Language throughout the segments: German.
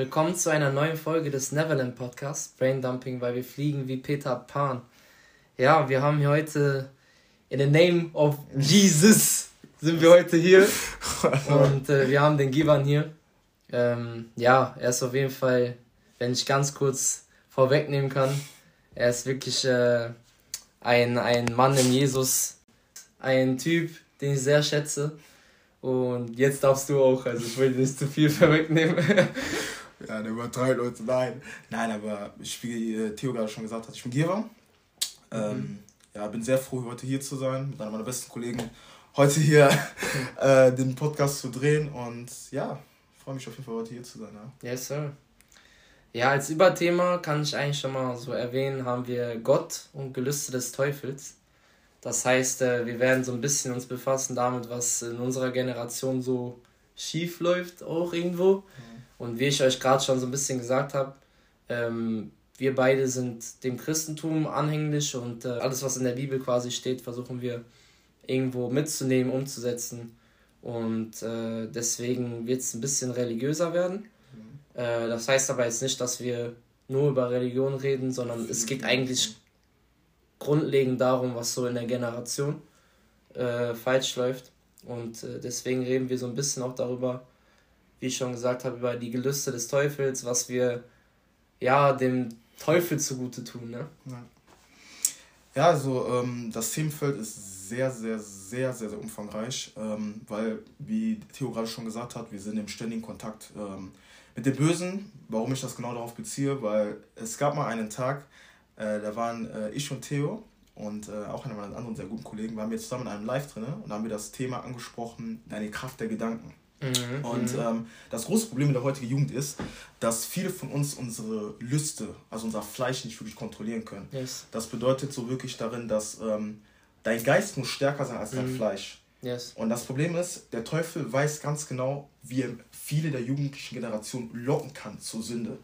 Willkommen zu einer neuen Folge des Neverland Podcasts, Brain Dumping, weil wir fliegen wie Peter Pan. Ja, wir haben hier heute in the name of Jesus sind wir heute hier und äh, wir haben den Givan hier. Ähm, ja, er ist auf jeden Fall, wenn ich ganz kurz vorwegnehmen kann, er ist wirklich äh, ein, ein Mann in Jesus, ein Typ, den ich sehr schätze. Und jetzt darfst du auch, also ich will nicht zu viel vorwegnehmen. Ja, der übertreibt Leute, nein. Nein, aber ich, wie äh, Theo gerade schon gesagt hat, ich bin Gira. Mhm. Ähm, ja, bin sehr froh, heute hier zu sein, mit einer meiner besten Kollegen heute hier äh, den Podcast zu drehen und ja, freue mich auf jeden Fall heute hier zu sein. Ja. Yes, sir. Ja, als Überthema kann ich eigentlich schon mal so erwähnen, haben wir Gott und Gelüste des Teufels. Das heißt, äh, wir werden so ein bisschen uns befassen damit, was in unserer Generation so schief läuft, auch irgendwo. Mhm. Und wie ich euch gerade schon so ein bisschen gesagt habe, ähm, wir beide sind dem Christentum anhänglich und äh, alles, was in der Bibel quasi steht, versuchen wir irgendwo mitzunehmen, umzusetzen. Und äh, deswegen wird es ein bisschen religiöser werden. Mhm. Äh, das heißt aber jetzt nicht, dass wir nur über Religion reden, sondern es geht eigentlich grundlegend darum, was so in der Generation äh, falsch läuft. Und äh, deswegen reden wir so ein bisschen auch darüber, wie ich schon gesagt habe, über die Gelüste des Teufels, was wir ja dem Teufel zugute tun. Ne? Ja. Ja, also ähm, das Themenfeld ist sehr, sehr, sehr, sehr, sehr umfangreich, ähm, weil, wie Theo gerade schon gesagt hat, wir sind im ständigen Kontakt ähm, mit dem Bösen. Warum ich das genau darauf beziehe, weil es gab mal einen Tag, äh, da waren äh, ich und Theo und äh, auch einer meiner anderen sehr guten Kollegen, waren wir zusammen in einem Live drin und haben wir das Thema angesprochen, eine Kraft der Gedanken. Mhm, und mhm. ähm, das große Problem in der heutigen Jugend ist, dass viele von uns unsere Lüste, also unser Fleisch nicht wirklich kontrollieren können. Yes. Das bedeutet so wirklich darin, dass ähm, dein Geist muss stärker sein als dein mhm. Fleisch. Yes. Und das Problem ist, der Teufel weiß ganz genau, wie er viele der jugendlichen Generation locken kann zur Sünde.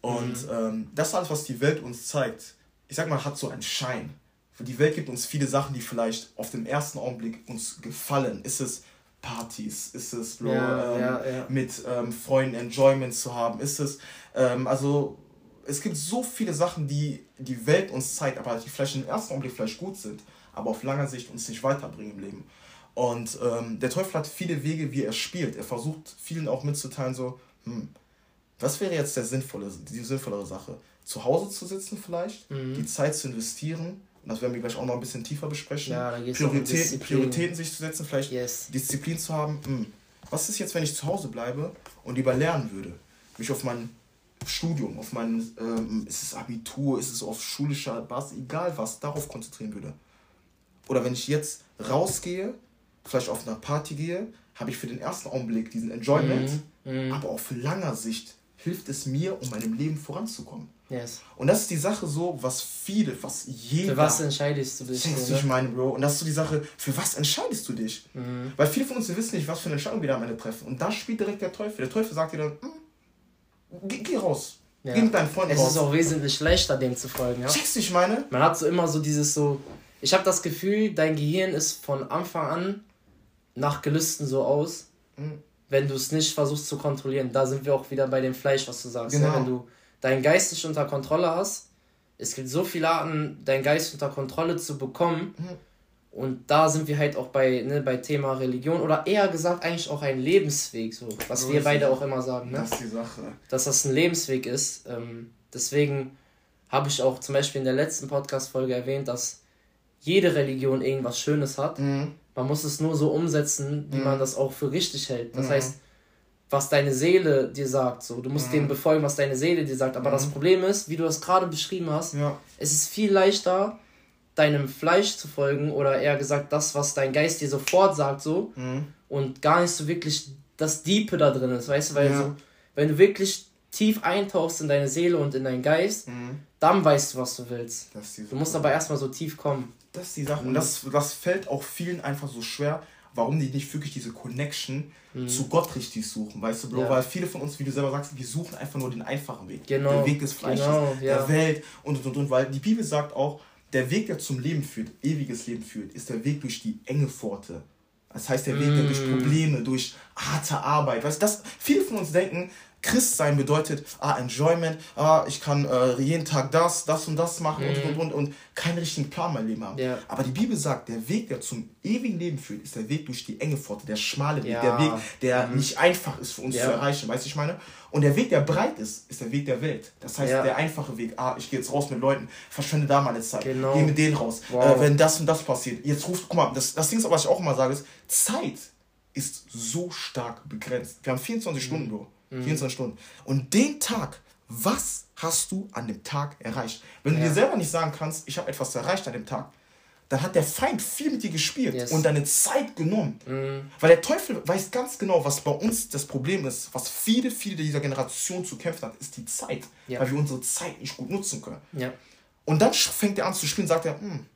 Und mhm. ähm, das ist alles, was die Welt uns zeigt. Ich sag mal, hat so einen Schein. Die Welt gibt uns viele Sachen, die vielleicht auf den ersten Augenblick uns gefallen. Ist es Partys? Ist es Bro, ja, ähm, ja, ja. mit ähm, Freunden Enjoyment zu haben? Ist es, ähm, also es gibt so viele Sachen, die die Welt uns zeigt, aber die vielleicht im ersten Augenblick vielleicht gut sind, aber auf langer Sicht uns nicht weiterbringen im Leben. Und ähm, der Teufel hat viele Wege, wie er spielt. Er versucht vielen auch mitzuteilen, so, hm, was wäre jetzt der sinnvolle, die sinnvollere Sache? Zu Hause zu sitzen vielleicht, mhm. die Zeit zu investieren, und das werden wir gleich auch noch ein bisschen tiefer besprechen. Ja, Prioritäten, um Prioritäten sich zu setzen, vielleicht yes. Disziplin zu haben. Hm, was ist jetzt, wenn ich zu Hause bleibe und lieber lernen würde? Mich auf mein Studium, auf mein, ähm, ist es Abitur, ist es auf schulischer Basis, egal was, darauf konzentrieren würde. Oder wenn ich jetzt rausgehe, vielleicht auf eine Party gehe, habe ich für den ersten Augenblick diesen Enjoyment, mm, mm. aber auch für langer Sicht hilft es mir, um meinem Leben voranzukommen. Yes. Und das ist die Sache so, was viele, was jeder. Für was entscheidest du dich? Denkst du, ich meine, Bro. Und das ist so die Sache, für was entscheidest du dich? Mhm. Weil viele von uns wissen nicht, was für eine Entscheidung wir da am Ende treffen. Und da spielt direkt der Teufel. Der Teufel sagt dir dann, hm, geh, geh, raus. Ja. Geh mit deinen Freunden Es raus. ist auch wesentlich leichter, dem zu folgen. Ja? Checkst du, ich meine? Man hat so immer so dieses so. Ich habe das Gefühl, dein Gehirn ist von Anfang an nach Gelüsten so aus. Mhm. Wenn du es nicht versuchst zu kontrollieren, da sind wir auch wieder bei dem Fleisch, was du sagst. Genau. Ja? Wenn du deinen Geist nicht unter Kontrolle hast. Es gibt so viele Arten, deinen Geist unter Kontrolle zu bekommen. Mhm. Und da sind wir halt auch bei, ne, bei Thema Religion oder eher gesagt eigentlich auch ein Lebensweg, so was so wir beide auch immer sagen. Ne? Das ist die Sache. Dass das ein Lebensweg ist. Ähm, deswegen habe ich auch zum Beispiel in der letzten Podcast-Folge erwähnt, dass jede Religion irgendwas Schönes hat. Mhm. Man muss es nur so umsetzen, wie mhm. man das auch für richtig hält. Das mhm. heißt, was deine Seele dir sagt. So, du musst mhm. dem befolgen, was deine Seele dir sagt. Aber mhm. das Problem ist, wie du es gerade beschrieben hast, ja. es ist viel leichter, deinem Fleisch zu folgen oder eher gesagt das, was dein Geist dir sofort sagt, so mhm. und gar nicht so wirklich das Diepe da drin ist, weißt du, weil ja. so, wenn du wirklich tief eintauchst in deine Seele und in deinen Geist, mhm. dann weißt du, was du willst. Du musst aber erstmal so tief kommen. Das ist die Sache. Und das, das fällt auch vielen einfach so schwer, warum die nicht wirklich diese Connection mhm. zu Gott richtig suchen, weißt du, Bro? Ja. Weil viele von uns, wie du selber sagst, wir suchen einfach nur den einfachen Weg. Genau. Den Weg des Fleisches, genau, ja. der Welt und, und, und, und. Weil die Bibel sagt auch, der Weg, der zum Leben führt, ewiges Leben führt, ist der Weg durch die enge Pforte. Das heißt, der Weg, der durch mhm. Probleme, durch harte Arbeit, weißt du, viele von uns denken, Christ sein bedeutet, ah, Enjoyment, ah, ich kann äh, jeden Tag das, das und das machen mhm. und, und, und, und keinen richtigen Plan mein Leben haben. Ja. Aber die Bibel sagt, der Weg, der zum ewigen Leben führt, ist der Weg durch die enge Pforte, der schmale Weg, ja. der Weg, der mhm. nicht einfach ist für uns ja. zu erreichen, weißt du, ich meine? Und der Weg, der breit ist, ist der Weg der Welt. Das heißt, der einfache Weg, ah, ich gehe jetzt raus mit Leuten, verschwende da meine Zeit, genau. gehe mit denen raus, wow. äh, wenn das und das passiert. Jetzt ruft, guck mal, das, das Ding ist, was ich auch immer sage, ist, Zeit ist so stark begrenzt. Wir haben 24 mhm. Stunden, Bro. 24 mhm. Stunden. Und den Tag, was hast du an dem Tag erreicht? Wenn ja. du dir selber nicht sagen kannst, ich habe etwas erreicht an dem Tag, dann hat der Feind viel mit dir gespielt yes. und deine Zeit genommen. Mhm. Weil der Teufel weiß ganz genau, was bei uns das Problem ist, was viele, viele dieser Generation zu kämpfen hat, ist die Zeit. Ja. Weil wir unsere Zeit nicht gut nutzen können. Ja. Und dann fängt er an zu spielen, sagt er, hm,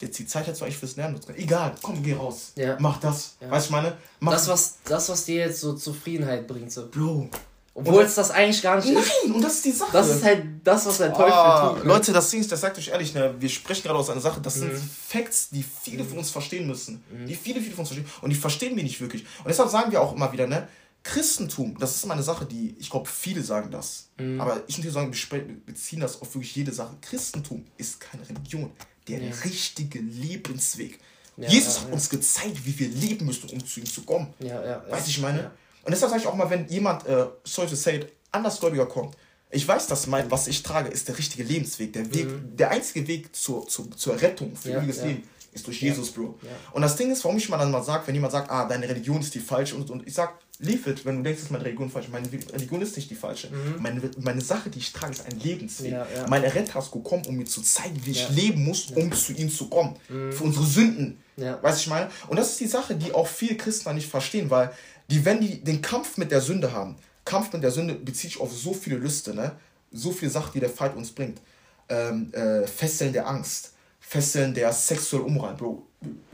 jetzt die Zeit hättest du eigentlich fürs Lernen nutzen. Egal, komm, geh raus. Ja. Mach das. Ja. Weißt du, meine? Mach das, was, das, was dir jetzt so Zufriedenheit bringt. So. Bro. Obwohl es das eigentlich gar nicht Nein, ist. Nein, und das ist die Sache. Das ist halt das, was der Teufel oh, tut. Ne? Leute, das Ding ist, das sagt euch ehrlich, ne, wir sprechen gerade aus einer Sache, das mhm. sind Facts, die viele mhm. von uns verstehen müssen. Mhm. Die viele, viele von uns verstehen. Und die verstehen wir nicht wirklich. Und deshalb sagen wir auch immer wieder, ne, Christentum, das ist immer eine Sache, die, ich glaube, viele sagen das. Mhm. Aber ich würde sagen, wir beziehen das auf wirklich jede Sache. Christentum ist keine Religion der ja. richtige Lebensweg. Ja, Jesus hat uns gezeigt, wie wir leben müssen, um zu ihm zu kommen. Ja, ja, Weißt ich meine? Und deshalb sage ich auch mal, wenn jemand, äh, sorry to say it, andersgläubiger kommt, ich weiß, dass mein, was ich trage, ist der richtige Lebensweg. Der Weg, mhm. der einzige Weg zur, zur, zur Rettung für ewiges Leben ist durch Jesus, Bro. Und das Ding ist, warum ich mal dann mal sage, wenn jemand sagt, ah, deine Religion ist die falsche und, und ich sag, leave it, wenn du denkst, dass meine Religion falsch ist. Meine Religion ist nicht die falsche. Mhm. Meine, meine Sache, die ich trage, ist ein Lebensweg. Ja, ja. Mein Retter ist gekommen, um mir zu zeigen, wie ich leben muss, um zu ihm zu kommen. Mhm. Für unsere Sünden. Ja. Weißt du, ich meine? Und das ist die Sache, die auch viele Christen nicht verstehen, weil die, wenn die den Kampf mit der Sünde haben, Kampf mit der Sünde bezieht sich auf so viele Lüste, ne? so viele Sachen, die der Feind uns bringt. Ähm, äh, Fesseln der Angst, Fesseln der sexuellen Unmoral, Bro.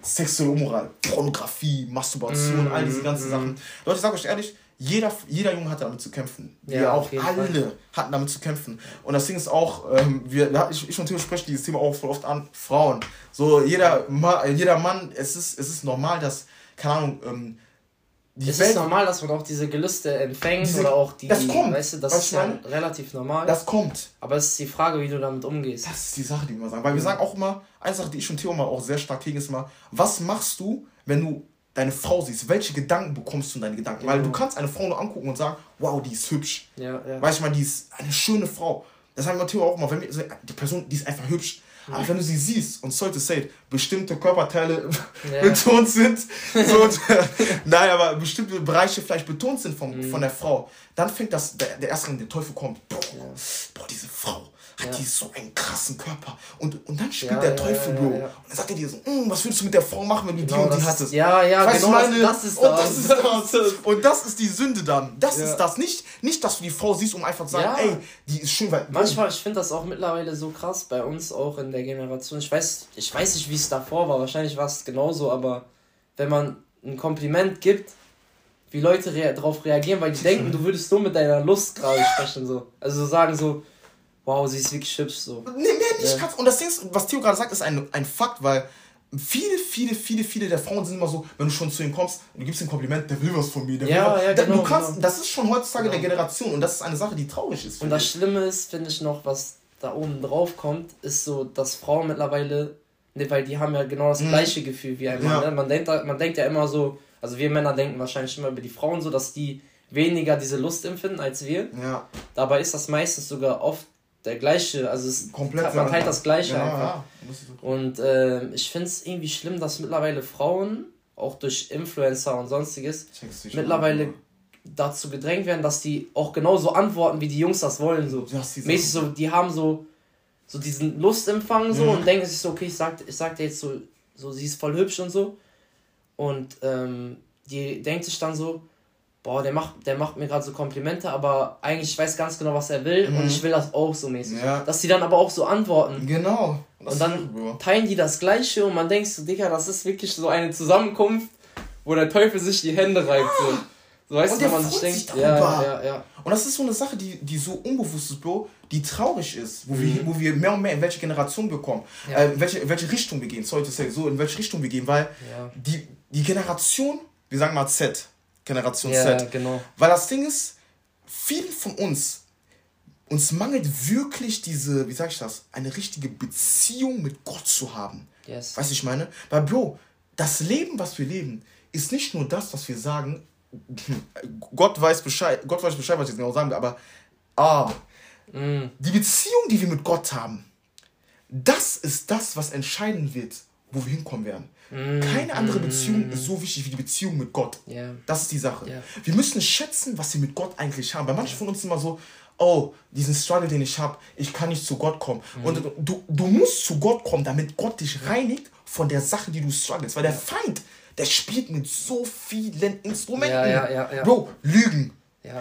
Sexuelle Unmoral, Pornografie, Masturbation, mm, all diese ganzen mm. Sachen. Leute, ich sag euch ehrlich, jeder, jeder Junge hatte damit zu kämpfen. Ja, wir auch alle Fall. hatten damit zu kämpfen. Und das Ding ist auch, ähm, wir, ich, ich und Theo sprechen dieses Thema auch voll oft an, Frauen. So, jeder, jeder Mann, es ist, es ist normal, dass, keine Ahnung, ähm, die es Welt, ist normal, dass man auch diese Gelüste empfängt diese, oder auch die. Das kommt. Weißt du, das ist ja relativ normal. Das kommt. Aber es ist die Frage, wie du damit umgehst. Das ist die Sache, die wir sagen. Weil wir sagen auch immer, eine Sache, die ich und Theo mal auch sehr stark kriegen, ist immer, was machst du, wenn du deine Frau siehst? Welche Gedanken bekommst du in deine Gedanken? Ja. Weil du kannst eine Frau nur angucken und sagen, wow, die ist hübsch. Ja, ja. Weißt du mal, die ist eine schöne Frau. Das sagen wir Theo auch immer, wenn wir, die Person, die ist einfach hübsch. Aber wenn du sie siehst und sollte say, bestimmte Körperteile ja. betont sind, so, nein, aber bestimmte Bereiche vielleicht betont sind vom, mhm. von der Frau, dann fängt das, der, der erste, der Teufel kommt, boah, boah diese Frau, hat ja. die so einen krassen Körper. Und, und dann spielt ja, der Teufel, Bro. Und dann sagt er dir so, hm, was würdest du mit der Frau machen, wenn du genau, die und die hattest? Ja, ja, weißt genau, meine, das ist und das. das ist das. und das ist die Sünde dann. Das ist das. Nicht, nicht, dass du die Frau siehst, um einfach zu sagen, ey, die ist schön. Weil, Manchmal, ich finde das auch mittlerweile so krass bei uns auch in der Generation. Ich weiß, ich weiß nicht, wie es davor war. Wahrscheinlich war es genauso, aber wenn man ein Kompliment gibt, wie Leute rea darauf reagieren, weil die denken, du würdest nur mit deiner Lust gerade sprechen. So. Also sagen so, wow, sie ist wirklich hübsch so. Nee, nee, nicht ja. Und das Ding ist, was Theo gerade sagt, ist ein, ein Fakt, weil viele, viele, viele, viele der Frauen sind immer so, wenn du schon zu ihm kommst und du gibst ihm ein Kompliment, der will was von mir. Der ja, will ja, genau, du kannst, genau. Das ist schon heutzutage genau. der Generation und das ist eine Sache, die traurig ist. Und das Schlimme ist, finde ich noch, was da oben drauf kommt, ist so, dass Frauen mittlerweile, ne, weil die haben ja genau das mhm. gleiche Gefühl wie ein Mann. Ja. Ne? Man, denkt, man denkt ja immer so, also wir Männer denken wahrscheinlich immer über die Frauen so, dass die weniger diese Lust empfinden als wir. Ja. Dabei ist das meistens sogar oft der gleiche, also es Komplett man teilt das gleiche ja, einfach. Ja. Und äh, ich finde es irgendwie schlimm, dass mittlerweile Frauen, auch durch Influencer und sonstiges, mittlerweile an, dazu gedrängt werden, dass die auch genauso antworten, wie die Jungs das wollen. So. Mäßig so, die haben so, so diesen Lustempfang so mhm. und denken sich so, okay, ich sag, ich sag dir jetzt so, so, sie ist voll hübsch und so. Und ähm, die denkt sich dann so, boah, der macht, der macht mir gerade so Komplimente, aber eigentlich ich weiß ganz genau, was er will mhm. und ich will das auch so mäßig. Ja. Dass die dann aber auch so antworten. Genau. Das und dann teilen die das Gleiche und man denkt so, Digga, das ist wirklich so eine Zusammenkunft, wo der Teufel sich die Hände reibt. So. So weißt und du, man sich denkt, ja, ja, ja. Und das ist so eine Sache, die, die so unbewusst ist, Bro, die traurig ist, wo, mhm. wir, wo wir mehr und mehr in welche Generation bekommen, ja. äh, in, welche, in welche Richtung wir gehen, sorry to say, so in welche Richtung wir gehen, weil ja. die, die Generation, wir sagen mal Z, Generation ja, Z. Genau. Weil das Ding ist, vielen von uns, uns mangelt wirklich diese, wie sag ich das, eine richtige Beziehung mit Gott zu haben. Yes. Weißt du, ich meine? Weil, Bro, das Leben, was wir leben, ist nicht nur das, was wir sagen, Gott weiß Bescheid, Gott weiß Bescheid, was ich jetzt genau sagen will, aber ah, mm. die Beziehung, die wir mit Gott haben, das ist das, was entscheiden wird, wo wir hinkommen werden. Mm. Keine andere mm. Beziehung ist so wichtig wie die Beziehung mit Gott. Yeah. Das ist die Sache. Yeah. Wir müssen schätzen, was wir mit Gott eigentlich haben. Bei manchen von uns ist immer so, oh, diesen Struggle, den ich habe, ich kann nicht zu Gott kommen. Mhm. Und du, du musst zu Gott kommen, damit Gott dich reinigt von der Sache, die du struggles. Weil der Feind, der spielt mit so vielen Instrumenten. Ja, ja, ja. Bro, Lügen.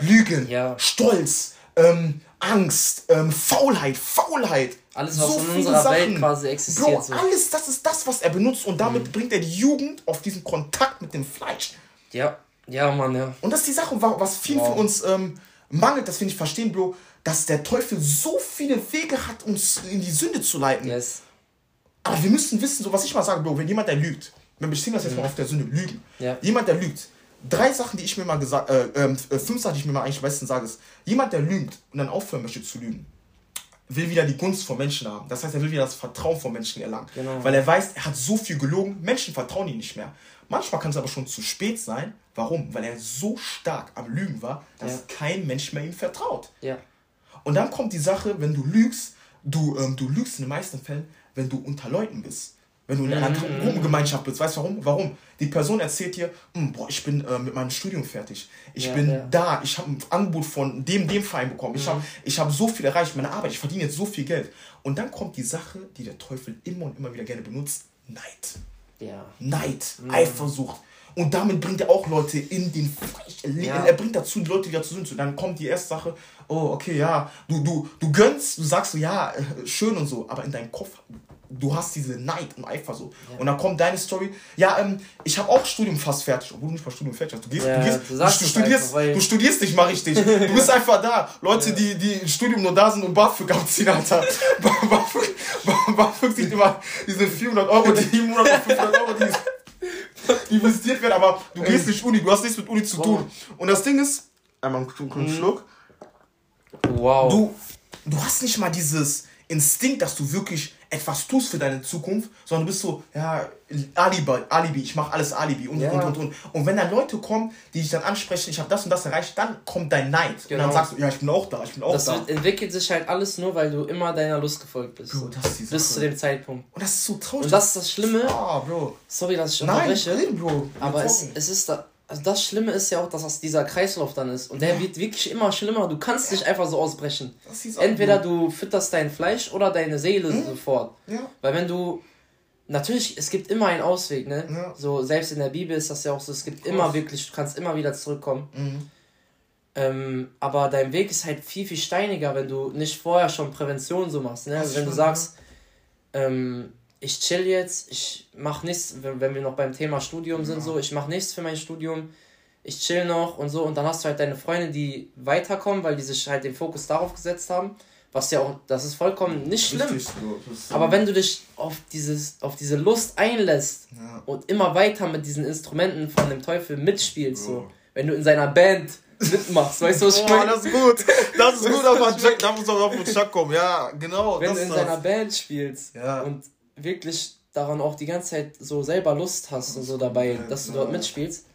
Lügen. Stolz, ähm, Angst, ähm, Faulheit, Faulheit. Alles, was so in unserer Sachen. Welt quasi existiert. Bro, so. alles, das ist das, was er benutzt und damit mhm. bringt er die Jugend auf diesen Kontakt mit dem Fleisch. Ja, ja, Mann, ja. Und das ist die Sache, was vielen wow. von uns ähm, mangelt, das finde ich verstehen, Bro, dass der Teufel so viele Wege hat, uns in die Sünde zu leiten. Yes. Aber wir müssen wissen, so was ich mal sage, Bro, wenn jemand, der lügt, wenn wir ziehen das jetzt mhm. mal auf der Sünde, lügen. Ja. Jemand, der lügt, drei Sachen, die ich mir mal gesagt, äh, äh, fünf Sachen, die ich mir mal eigentlich am besten sage, ist, jemand, der lügt und dann aufhören möchte zu lügen, will wieder die Gunst von Menschen haben. Das heißt, er will wieder das Vertrauen von Menschen erlangen. Genau. Weil er weiß, er hat so viel gelogen, Menschen vertrauen ihm nicht mehr. Manchmal kann es aber schon zu spät sein. Warum? Weil er so stark am Lügen war, dass ja. kein Mensch mehr ihm vertraut. Ja. Und dann kommt die Sache, wenn du lügst, du, ähm, du lügst in den meisten Fällen, wenn du unter Leuten bist. Wenn du in einer mhm. Gruppengemeinschaft bist. Weißt du warum? Warum? Die Person erzählt dir, hm, boah, ich bin äh, mit meinem Studium fertig. Ich ja, bin ja. da, ich habe ein Angebot von dem, dem Verein bekommen. Ich mhm. habe ich hab so viel erreicht, meine Arbeit, ich verdiene jetzt so viel Geld. Und dann kommt die Sache, die der Teufel immer und immer wieder gerne benutzt, Neid. Ja. Neid, mhm. Eifersucht. Und damit bringt er auch Leute in den. Ja. Er bringt dazu, die Leute wieder zu sind. Dann kommt die erste Sache, oh, okay, ja, du, du, du gönnst, du sagst so, ja, äh, schön und so, aber in deinem Kopf, du hast diese Neid und Eifersucht. Ja. Und dann kommt deine Story, ja, ähm, ich habe auch Studium fast fertig, obwohl du nicht mal Studium fertig hast. Du gehst, ja, du, gehst, du, du studierst, einfach, du studierst nicht mal richtig. Du bist einfach da. Leute, ja. die, die im Studium nur da sind und BAföG abziehen, Alter. BAföG, BAföG sieht immer diese 400 Euro, die 700 oder 500 Euro, die investiert werden, aber du gehst nicht Uni, du hast nichts mit Uni zu tun. Und das Ding ist, einmal einen mhm. Schluck. Wow. Du, du hast nicht mal dieses Instinkt, dass du wirklich etwas tust für deine Zukunft, sondern du bist so, ja, Alibi, Alibi, ich mache alles Alibi und, ja. und, und, und. Und wenn dann Leute kommen, die dich dann ansprechen, ich habe das und das erreicht, dann kommt dein Neid. Genau. Und dann genau. sagst du, ja, ich bin auch da, ich bin auch das da. Das entwickelt sich halt alles nur, weil du immer deiner Lust gefolgt bist. Bro, das ist Bis zu dem Zeitpunkt. Und das ist so traurig. Und das ist das Schlimme. Ah, Bro. Sorry, dass ich unterbreche. Nein, Bro. Aber es, es ist da, also das Schlimme ist ja auch, dass das dieser Kreislauf dann ist. Und der ja. wird wirklich immer schlimmer. Du kannst ja. nicht einfach so ausbrechen. Entweder du fütterst dein Fleisch oder deine Seele hm? sofort. Ja. Weil wenn du. Natürlich, es gibt immer einen Ausweg, ne? Ja. So, selbst in der Bibel ist das ja auch so, es gibt immer wirklich, du kannst immer wieder zurückkommen. Mhm. Ähm, aber dein Weg ist halt viel, viel steiniger, wenn du nicht vorher schon Prävention so machst. Ne? Also wenn du sagst, ähm, ich chill jetzt, ich mach nichts, wenn, wir noch beim Thema Studium sind, ja. so, ich mach nichts für mein Studium, ich chill noch und so, und dann hast du halt deine Freunde, die weiterkommen, weil die sich halt den Fokus darauf gesetzt haben, was ja auch, das ist vollkommen nicht schlimm. So. Aber wenn du dich auf, dieses, auf diese Lust einlässt ja. und immer weiter mit diesen Instrumenten von dem Teufel mitspielst, so, wenn du in seiner Band mitmachst, weißt du, was ich meine? das ist gut. Das ist gut, aber Jack, da muss auch auf den Chuck kommen. Ja, genau. Wenn du in seiner Band spielst ja. und wirklich daran auch die ganze Zeit so selber Lust hast und so dabei, dass du dort mitspielst,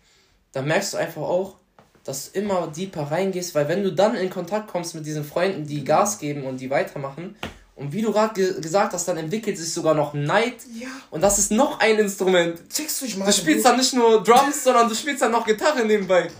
dann merkst du einfach auch, dass du immer deeper reingehst, weil wenn du dann in Kontakt kommst mit diesen Freunden, die Gas geben und die weitermachen, und wie du gerade ge gesagt hast, dann entwickelt sich sogar noch Night. Ja. Und das ist noch ein Instrument. Checkst du, ich mal. Du spielst dann nicht nur Drums, sondern du spielst dann noch Gitarre nebenbei.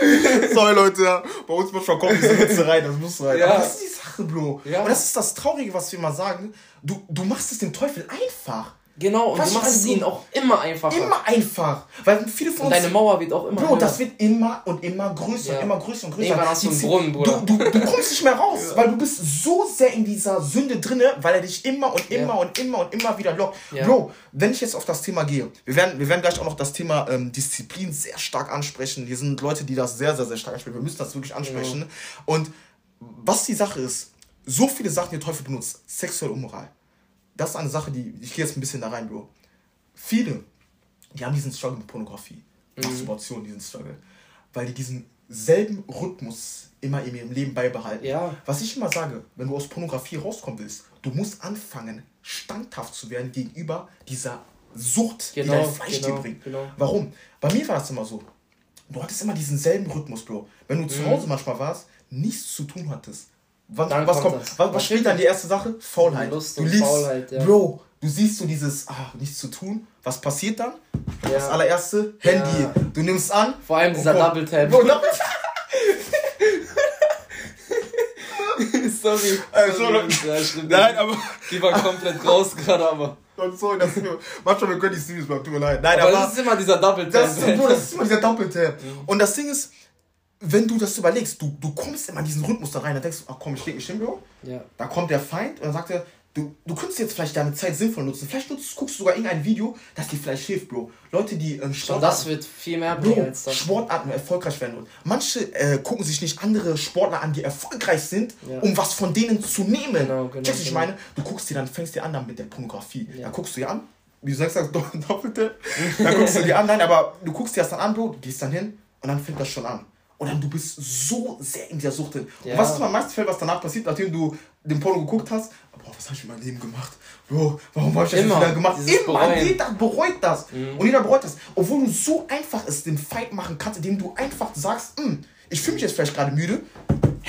Sorry, Leute, ja. bei uns muss schon kommen, diese Witze rein, das muss rein. Ja. Aber das ist die Sache, Bro. Ja. Und das ist das Traurige, was wir immer sagen. Du, du machst es dem Teufel einfach. Genau, und Was du machst es ihnen auch immer einfacher. Immer einfach. Weil viele von und uns. deine Mauer wird auch immer Bro, höher. das wird immer und immer größer, ja. immer größer und größer. Irgendwann hast du einen Brunnen, Bruder. Du, du, du kommst nicht mehr raus, ja. weil du bist so sehr in dieser Sünde drinne, weil er dich immer und immer ja. und immer und immer wieder lockt. Bro, wenn ich jetzt auf das Thema gehe, wir werden, wir werden gleich auch noch das Thema ähm, Disziplin sehr stark ansprechen. Hier sind Leute, die das sehr, sehr, sehr stark ansprechen. Wir müssen das wirklich ansprechen. Und was die Sache ist, so viele Sachen, die der Teufel benutzt, sexuelle Unmoral das ist eine Sache, die, ich gehe jetzt ein bisschen da rein, Bro. Viele, die haben diesen Struggle mit Pornografie, mhm. Masturbation, diesen Struggle. Weil die diesen selben Rhythmus immer in ihrem Leben beibehalten. Ja. Was ich immer sage, wenn du aus Pornografie rauskommen willst, du musst anfangen, standhaft zu werden gegenüber dieser Sucht, genau, die dein Fleisch genau, dir bringt. Genau. Warum? Bei mir war das immer so. Du hattest immer diesen selben Rhythmus, Bro. Wenn du mhm. zu Hause manchmal warst, nichts zu tun hattest. Was, was kommt? kommt was, was spielt dann die erste Sache? Faulheit. Lust du liest, Faulheit, ja. Bro, du siehst so dieses, ah, nichts zu tun. Was passiert dann? Ja. Das allererste, Handy. Ja. Du nimmst an. Vor allem dieser Double Tap. Bro, Double Tap. Sorry. Äh, sorry. Ja, stimmt. Nein, aber. Die war komplett raus gerade, aber. Sorry, das ist manchmal können die Series bleiben, tut mir leid. Nein, aber, aber das ist immer dieser Double Tap. Das ist, Bro, das ist immer dieser Double Tap. Und das Ding ist, wenn du das überlegst, du, du kommst immer in diesen Rhythmus da rein, dann denkst du, ach komm, ich leg mich hin, Bro. Ja. Da kommt der Feind und dann sagt er, du, du könntest jetzt vielleicht deine Zeit sinnvoll nutzen. Vielleicht nutzt, guckst du sogar irgendein Video, das dir vielleicht hilft, Bro. Leute, die ähm, Sport. das wird viel mehr bringen als das. Sportarten erfolgreich werden. Und manche äh, gucken sich nicht andere Sportler an, die erfolgreich sind, ja. um was von denen zu nehmen. Genau, genau. Checkst, ich genau. meine, du guckst dir dann, fängst dir an dann mit der Pornografie. Ja. Da guckst du dir an, wie du sagst, sagst doppelte. dann guckst du dir an, nein, aber du guckst dir das dann an, Bro, du gehst dann hin und dann fängt das schon an. Und dann du bist so sehr in dieser Sucht drin. Ja. Und was ist am meisten fällt, was danach passiert, nachdem du den Porno geguckt hast? Boah, was habe ich in meinem Leben gemacht? Bro, warum habe ich das wieder gemacht? Immer, bereuen. jeder bereut das. Mhm. Und jeder bereut das. Obwohl du so einfach es den Fight machen kannst, indem du einfach sagst, hm, ich fühle mich jetzt vielleicht gerade müde,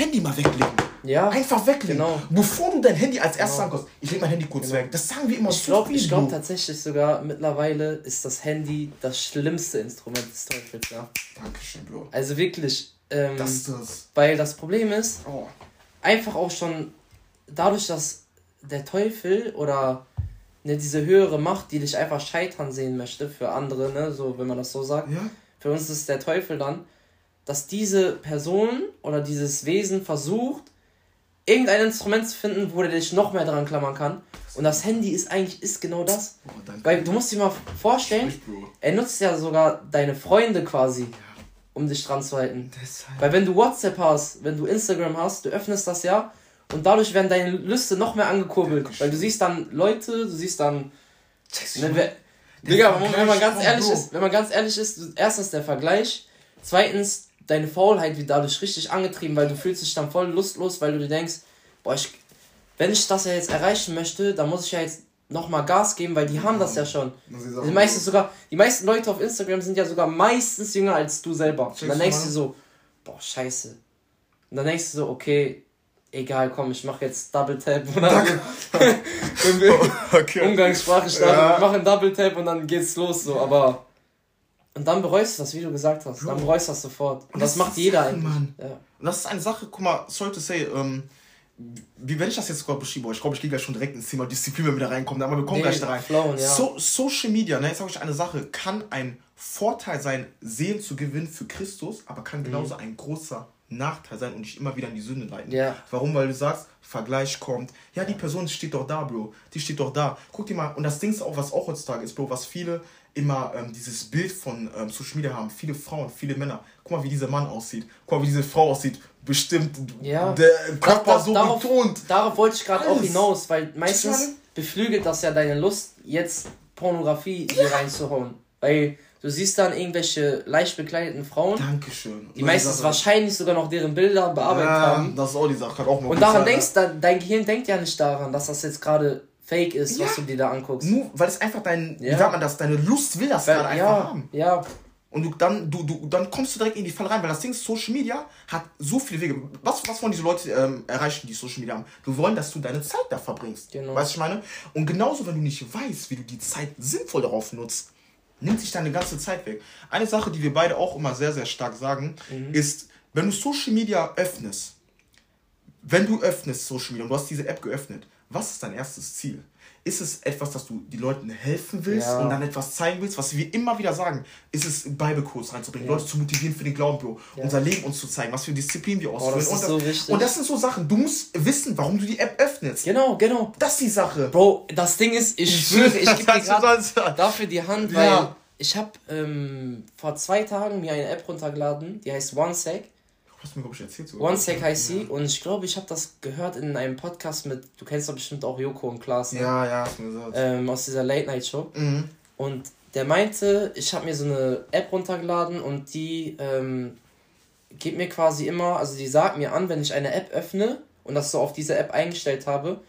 Handy mal weglegen. Ja. Einfach weglegen. Genau. Bevor du dein Handy als erstes genau. ankommst, ich lege mein Handy kurz genau. weg. Das sagen wir immer ich so viel. Ich glaube tatsächlich sogar, mittlerweile ist das Handy das schlimmste Instrument des Teufels. Ja. Dankeschön, Bro. Also wirklich. Ähm, das ist das. Weil das Problem ist, oh. einfach auch schon dadurch, dass der Teufel oder ne, diese höhere Macht, die dich einfach scheitern sehen möchte für andere, ne, so wenn man das so sagt. Ja. Für uns ist der Teufel dann, dass diese Person oder dieses Wesen versucht, irgendein Instrument zu finden, wo der dich noch mehr dran klammern kann. Und das Handy ist eigentlich ist genau das. Oh, Weil du musst dir mal vorstellen, er nutzt ja sogar deine Freunde quasi, um dich dran zu halten. Deshalb. Weil wenn du WhatsApp hast, wenn du Instagram hast, du öffnest das ja und dadurch werden deine Lüste noch mehr angekurbelt. Weil du siehst dann Leute, du siehst dann. Ne, wer, Digga, wenn man ganz ehrlich ist, wenn man ganz ehrlich ist, erstens der Vergleich, zweitens deine Faulheit wird dadurch richtig angetrieben, weil du fühlst dich dann voll lustlos, weil du dir denkst, boah, ich, wenn ich das ja jetzt erreichen möchte, dann muss ich ja jetzt nochmal Gas geben, weil die haben das ja schon. Die meisten sogar, die meisten Leute auf Instagram sind ja sogar meistens jünger als du selber. Und dann denkst du so, boah, scheiße. Und dann denkst du so, okay, egal, komm, ich mach jetzt Double Tap und dann okay. Umgangssprache starten, ja. mach einen Double Tap und dann geht's los so, aber und dann bereust du das, wie du gesagt hast. Bro. Dann bereust du das sofort. Und, und das, das, macht jeder eigentlich. Mann. Ja. Und das ist eine Sache, guck mal, sorry to say, ähm, wie wenn ich das jetzt gerade beschreibe, ich glaube, ich gehe gleich schon direkt ins Thema Disziplin, wenn wir da reinkommen, aber wir kommen nee, gleich da rein. Flown, ja. so, Social Media, ne, jetzt sage ich eine Sache, kann ein Vorteil sein, Seelen zu gewinnen für Christus, aber kann genauso mhm. ein großer Nachteil sein und dich immer wieder in die Sünde leiten. Ja. Warum? Weil du sagst, Vergleich kommt. Ja, die Person steht doch da, Bro. Die steht doch da. Guck dir mal, und das Ding ist auch, was auch heutzutage ist, Bro, was viele immer ähm, dieses Bild von ähm, Social Media haben. Viele Frauen, viele Männer. Guck mal, wie dieser Mann aussieht. Guck mal, wie diese Frau aussieht. Bestimmt ja. der Körper das, so darauf, betont. Darauf wollte ich gerade auch hinaus, weil meistens beflügelt das ja deine Lust, jetzt Pornografie ja. hier reinzuhauen. Weil du siehst dann irgendwelche leicht bekleideten Frauen. Dankeschön. Die meistens wahrscheinlich sogar noch deren Bilder bearbeitet ja, haben. Das ist auch die Sache. Auch mal Und daran sein, denkst, ja. dein Gehirn denkt ja nicht daran, dass das jetzt gerade fake ist, ja. was du dir da anguckst. Nur weil es einfach dein, ja. wie sagt man das, deine Lust will das gerade ja, einfach haben. Ja. Und du dann, du, du, dann kommst du direkt in die Falle rein, weil das Ding ist, Social Media hat so viele Wege. Was, was wollen diese Leute ähm, erreichen, die Social Media haben? Du wollen, dass du deine Zeit da verbringst. Genau. Weißt du, ich meine? Und genauso, wenn du nicht weißt, wie du die Zeit sinnvoll darauf nutzt, nimmt sich deine ganze Zeit weg. Eine Sache, die wir beide auch immer sehr, sehr stark sagen, mhm. ist, wenn du Social Media öffnest, wenn du öffnest Social Media und du hast diese App geöffnet, was ist dein erstes Ziel? Ist es etwas, dass du die Leuten helfen willst ja. und dann etwas zeigen willst, was wir immer wieder sagen? Ist es Bibelkurs reinzubringen, ja. Leute zu motivieren für den Glauben, Bro, ja. unser Leben uns zu zeigen, was für Disziplin wir ausführen. Oh, das und, das, so und das sind so Sachen, du musst wissen, warum du die App öffnest. Genau, genau. Das ist die Sache. Bro, das Ding ist, ich schwöre, ich gebe dir gerade dafür die Hand, weil ich habe ähm, vor zwei Tagen mir eine App runtergeladen, die heißt OneSec. Hast du mir, glaube ich, erzählt sogar. One Sec heißt sie und ich glaube, ich habe das gehört in einem Podcast mit, du kennst doch bestimmt auch Joko und Klaas. Ne? Ja, ja, hast du gesagt. Ähm, aus dieser Late Night Show. Mhm. Und der meinte, ich habe mir so eine App runtergeladen und die ähm, gibt mir quasi immer, also die sagt mir an, wenn ich eine App öffne und das so auf diese App eingestellt habe,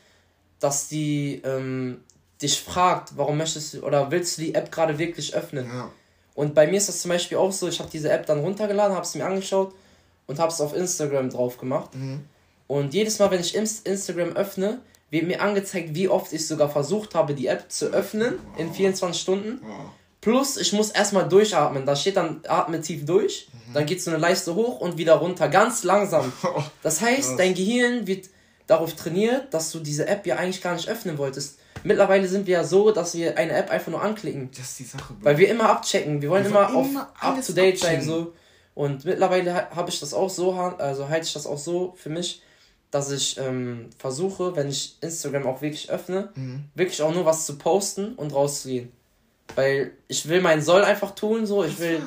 dass die ähm, dich fragt, warum möchtest du oder willst du die App gerade wirklich öffnen? Ja. Und bei mir ist das zum Beispiel auch so, ich habe diese App dann runtergeladen, habe es mir angeschaut und habe es auf Instagram drauf gemacht. Mhm. Und jedes Mal, wenn ich Instagram öffne, wird mir angezeigt, wie oft ich sogar versucht habe, die App zu öffnen in 24 Stunden. Plus, ich muss erstmal durchatmen. Da steht dann, atme tief durch. Mhm. Dann geht so eine Leiste hoch und wieder runter. Ganz langsam. Das heißt, dein Gehirn wird darauf trainiert, dass du diese App ja eigentlich gar nicht öffnen wolltest. Mittlerweile sind wir ja so, dass wir eine App einfach nur anklicken. Das ist die Sache, Bro. Weil wir immer abchecken. Wir wollen wir immer, immer auf up to date sein. So. Und mittlerweile habe ich das auch so, also halte ich das auch so für mich, dass ich ähm, versuche, wenn ich Instagram auch wirklich öffne, mhm. wirklich auch nur was zu posten und rauszugehen. Weil ich will meinen Soll einfach tun, so. Ich will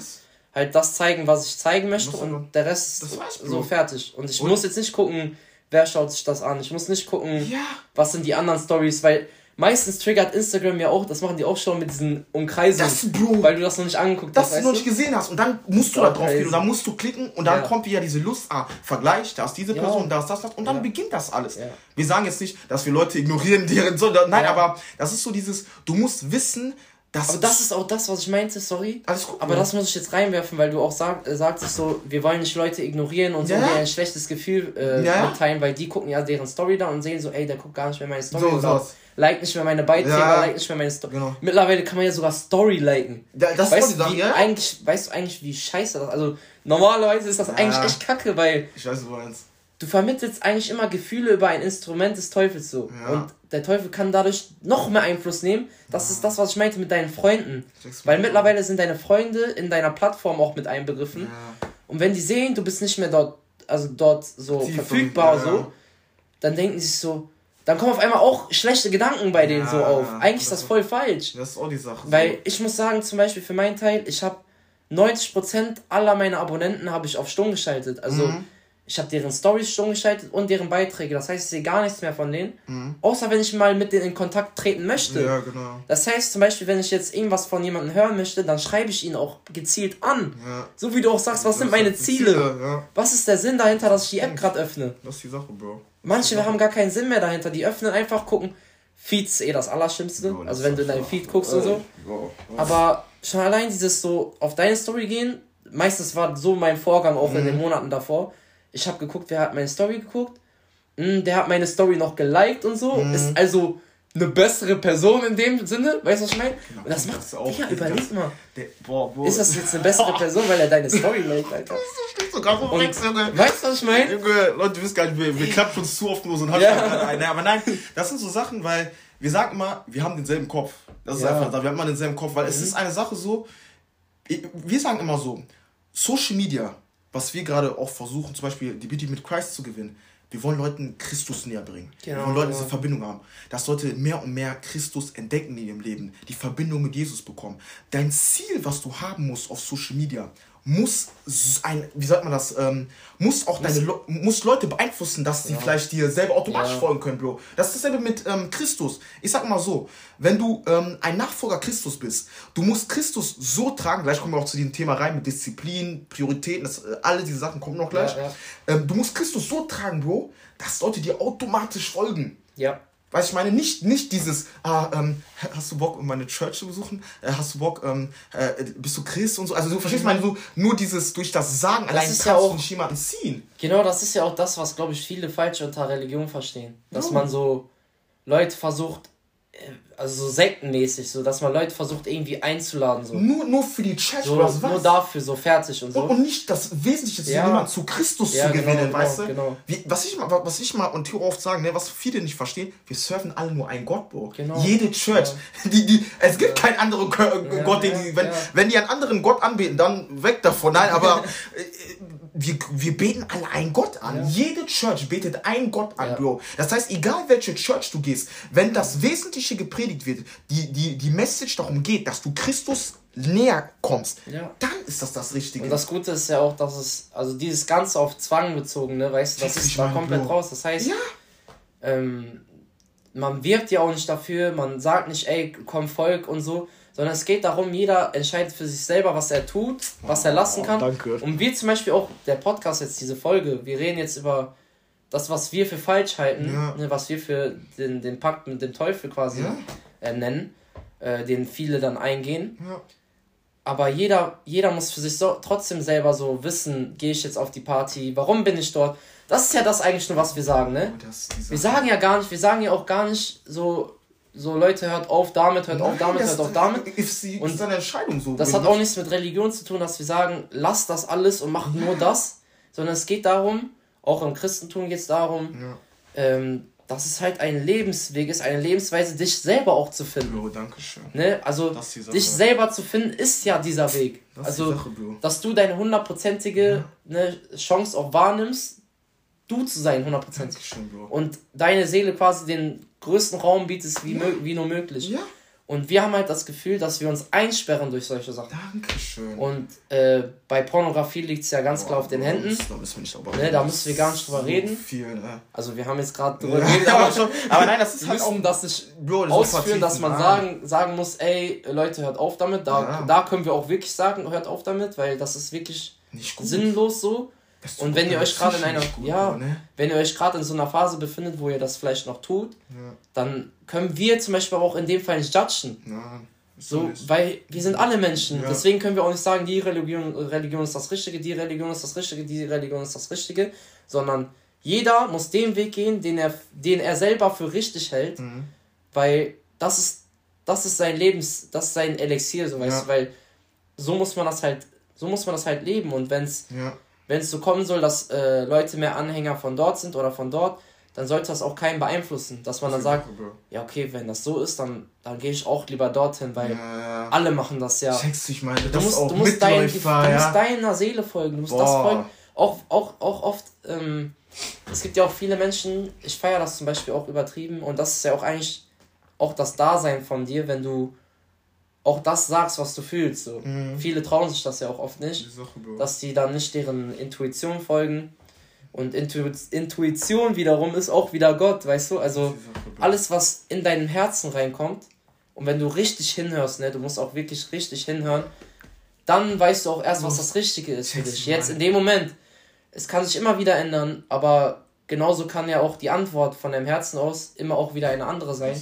halt das zeigen, was ich zeigen möchte und der Rest ist so fertig. Und ich und? muss jetzt nicht gucken, wer schaut sich das an. Ich muss nicht gucken, ja. was sind die anderen Stories, weil meistens triggert Instagram ja auch, das machen die auch schon mit diesen Umkreisen. Das, Bro. Weil du das noch nicht angeguckt hast. Das du noch nicht gesehen hast. Und dann musst du da drauf gehen und dann musst du klicken und dann ja. kommt wieder diese Lust, ah, Vergleich, da ist diese Person, ja. da ist das, das. Und dann ja. beginnt das alles. Wir sagen jetzt nicht, dass wir Leute ignorieren, deren, sondern, nein, aber das ist so dieses, du musst wissen, das aber das ist auch das, was ich meinte, sorry. Alles gut. Aber das muss ich jetzt reinwerfen, weil du auch sag, äh, sagst so, wir wollen nicht Leute ignorieren und so ja. ein schlechtes Gefühl äh, ja. mitteilen, weil die gucken ja deren Story da und sehen so, ey, der guckt gar nicht mehr meine Story. So, oder like nicht mehr meine Beiträge, ja. like nicht mehr meine Story. Genau. Mittlerweile kann man ja sogar Story liken. Ja, das weißt, du, wie, ja? eigentlich, weißt du eigentlich, wie scheiße das Also normalerweise ist das eigentlich echt kacke, weil. Ich weiß, du meinst du vermittelst eigentlich immer Gefühle über ein Instrument des Teufels so. Ja. Und der Teufel kann dadurch noch mehr Einfluss nehmen. Das ja. ist das, was ich meinte mit deinen Freunden. Weil mittlerweile sind deine Freunde in deiner Plattform auch mit einbegriffen. Ja. Und wenn die sehen, du bist nicht mehr dort, also dort so Tief verfügbar, so, dann denken sie sich so, dann kommen auf einmal auch schlechte Gedanken bei denen so auf. Eigentlich ist das voll falsch. Das ist auch die Sache. Weil ich muss sagen, zum Beispiel für meinen Teil, ich habe 90% aller meiner Abonnenten habe ich auf Stumm geschaltet. Also mhm ich habe deren Stories schon geschaltet und deren Beiträge. Das heißt, ich sehe gar nichts mehr von denen. Mhm. Außer wenn ich mal mit denen in Kontakt treten möchte. Ja, genau. Das heißt zum Beispiel, wenn ich jetzt irgendwas von jemandem hören möchte, dann schreibe ich ihn auch gezielt an. Ja. So wie du auch sagst, was das sind meine Ziele? Ziele ja. Was ist der Sinn dahinter, dass ich die App gerade öffne? Das ist die Sache, Bro. Manche haben gar keinen Sinn mehr dahinter. Die öffnen einfach, gucken. Feeds eh das Allerschlimmste. Bro, das also wenn du in deinen Feed guckst und so. Bro, Aber schon allein dieses so auf deine Story gehen, meistens war so mein Vorgang auch mhm. in den Monaten davor ich habe geguckt, wer hat meine Story geguckt. Hm, der hat meine Story noch geliked und so. Mhm. Ist also eine bessere Person in dem Sinne, weißt du, was ich meine? Genau, und das macht das auch. Digga, überleg mal. Der, boah, boah. Ist das jetzt eine bessere Person, weil er deine Story liked, Alter? Das steht sogar so rechts, Junge. Weißt du, was ich meine? Junge, Leute, ihr wisst gar nicht, wir, wir klappen uns zu oft nur so ein ja. Nein, aber nein, das sind so Sachen, weil wir sagen immer, wir haben denselben Kopf. Das ist ja. einfach, wir haben immer denselben Kopf, weil mhm. es ist eine Sache so, wir sagen immer so, Social Media was wir gerade auch versuchen, zum Beispiel die Beauty mit Christ zu gewinnen. Wir wollen Leuten Christus näher bringen. Genau, wir wollen Leuten diese Verbindung haben. Dass Leute mehr und mehr Christus entdecken in ihrem Leben, die Verbindung mit Jesus bekommen. Dein Ziel, was du haben musst auf Social Media, muss ein, wie sagt man das, ähm, muss auch deine Le muss Leute beeinflussen, dass sie ja. vielleicht dir selber automatisch ja. folgen können, Bro. Das ist dasselbe mit ähm, Christus. Ich sag mal so, wenn du ähm, ein Nachfolger Christus bist, du musst Christus so tragen, gleich kommen wir auch zu diesem Thema rein mit Disziplin, Prioritäten, das, äh, alle diese Sachen kommen noch gleich. Ja, ähm, du musst Christus so tragen, Bro, dass Leute dir automatisch folgen. Ja. Weißt ich meine, nicht, nicht dieses, ah, ähm, hast du Bock, um meine Church zu besuchen? Äh, hast du Bock, ähm, äh, bist du Christ und so? Also du verstehst, mhm. meine, so, nur dieses durch das Sagen das allein kannst ja auch, du nicht jemanden ziehen. Genau, das ist ja auch das, was, glaube ich, viele falsch unter Religion verstehen. Dass no. man so Leute versucht, äh, also so sektenmäßig, so dass man Leute versucht irgendwie einzuladen. So. Nur, nur für die Church so, oder was? Nur dafür, so fertig und so. Und, und nicht das Wesentliche zu ja. jemanden zu Christus ja, zu genau, gewinnen, genau, weißt du? Genau. Wie, was, ich mal, was ich mal und Theo oft sagen, ne, was viele nicht verstehen, wir surfen alle nur einen Gott, Bro. Genau. Jede Church. Ja. Die, die, es gibt keinen anderen Gott, den die, wenn, wenn die einen anderen Gott anbeten, dann weg davon. Nein, aber äh, wir, wir beten alle einen Gott an. Ja. Jede Church betet einen Gott an, ja. Bro. Das heißt, egal welche Church du gehst, wenn das Wesentliche gepredigt wird, die, die, die Message darum geht, dass du Christus näher kommst, ja. dann ist das das Richtige. Und das Gute ist ja auch, dass es, also dieses Ganze auf Zwang bezogen, ne, weißt du, das, das ist da komplett Bro. raus. Das heißt, ähm, man wirbt ja auch nicht dafür, man sagt nicht, ey, komm Volk und so, sondern es geht darum, jeder entscheidet für sich selber, was er tut, was er lassen kann. Oh, danke. Und wir zum Beispiel auch, der Podcast jetzt, diese Folge, wir reden jetzt über das, was wir für falsch halten, ja. ne, was wir für den, den Pakt mit dem Teufel quasi ja. äh, nennen, äh, den viele dann eingehen. Ja. Aber jeder, jeder muss für sich so, trotzdem selber so wissen, gehe ich jetzt auf die Party, warum bin ich dort? Das ist ja das eigentlich nur, was wir sagen, ne? Oh, wir sagen ja gar nicht, wir sagen ja auch gar nicht so, so Leute, hört auf damit, hört Nein, auf damit, hört auf damit. Ist, ist, und eine Entscheidung so. Das hat auch nichts mit Religion zu tun, dass wir sagen, lass das alles und mach ja. nur das, sondern es geht darum, auch im Christentum geht es darum, ja. ähm, dass es halt ein Lebensweg ist, eine Lebensweise, dich selber auch zu finden. Bro, danke schön. Ne? Also, dich selber zu finden, ist ja dieser Weg. Das also, Sache, dass du deine hundertprozentige ja. ne, Chance auch wahrnimmst, du zu sein, hundertprozentig. Und deine Seele quasi den größten Raum bietest, wie, ja. wie nur möglich. Ja. Und wir haben halt das Gefühl, dass wir uns einsperren durch solche Sachen. Dankeschön. Und äh, bei Pornografie liegt es ja ganz Boah, klar auf den Händen. Da müssen wir nicht drüber ne, Da müssen wir gar nicht drüber so reden. Viel, ne? Also wir haben jetzt gerade drüber ja, geredet, aber, schon, aber nein, das ist halt auch das nicht Bro, das ausführen, dass man sagen, sagen muss, ey, Leute, hört auf damit. Da, ja. da können wir auch wirklich sagen, hört auf damit, weil das ist wirklich sinnlos so. Und wenn ihr euch gerade in einer, gut, ja, ne? wenn ihr euch gerade in so einer Phase befindet, wo ihr das vielleicht noch tut, ja. dann können wir zum Beispiel auch in dem Fall nicht judgen. Ja, so, weil wir sind alle Menschen. Ja. Deswegen können wir auch nicht sagen, die Religion, Religion ist das Richtige, die Religion ist das Richtige, die Religion ist das Richtige, sondern jeder muss den Weg gehen, den er, den er selber für richtig hält, mhm. weil das ist, das ist sein Lebens, das ist sein Elixier, so weißt du, weil so muss man das halt, so muss man das halt leben und wenn es ja wenn es so kommen soll, dass äh, Leute mehr Anhänger von dort sind oder von dort, dann sollte das auch keinen beeinflussen. Dass man dann sagt, ja, okay, wenn das so ist, dann, dann gehe ich auch lieber dorthin, weil ja. alle machen das ja. Checkst ich meine, du musst, du musst, dein, du, ja. musst deiner Seele folgen, du musst Boah. das folgen. Auch, auch, auch oft, ähm, es gibt ja auch viele Menschen, ich feiere das zum Beispiel auch übertrieben und das ist ja auch eigentlich auch das Dasein von dir, wenn du auch das sagst, was du fühlst. So. Mhm. Viele trauen sich das ja auch oft nicht, Sache, dass die dann nicht deren Intuition folgen. Und Intu Intuition wiederum ist auch wieder Gott, weißt du? Also alles, was in deinem Herzen reinkommt, und wenn du richtig hinhörst, ne, du musst auch wirklich richtig hinhören, dann weißt du auch erst, was das Richtige ist für dich. Jetzt in dem Moment. Es kann sich immer wieder ändern, aber genauso kann ja auch die Antwort von deinem Herzen aus immer auch wieder eine andere sein.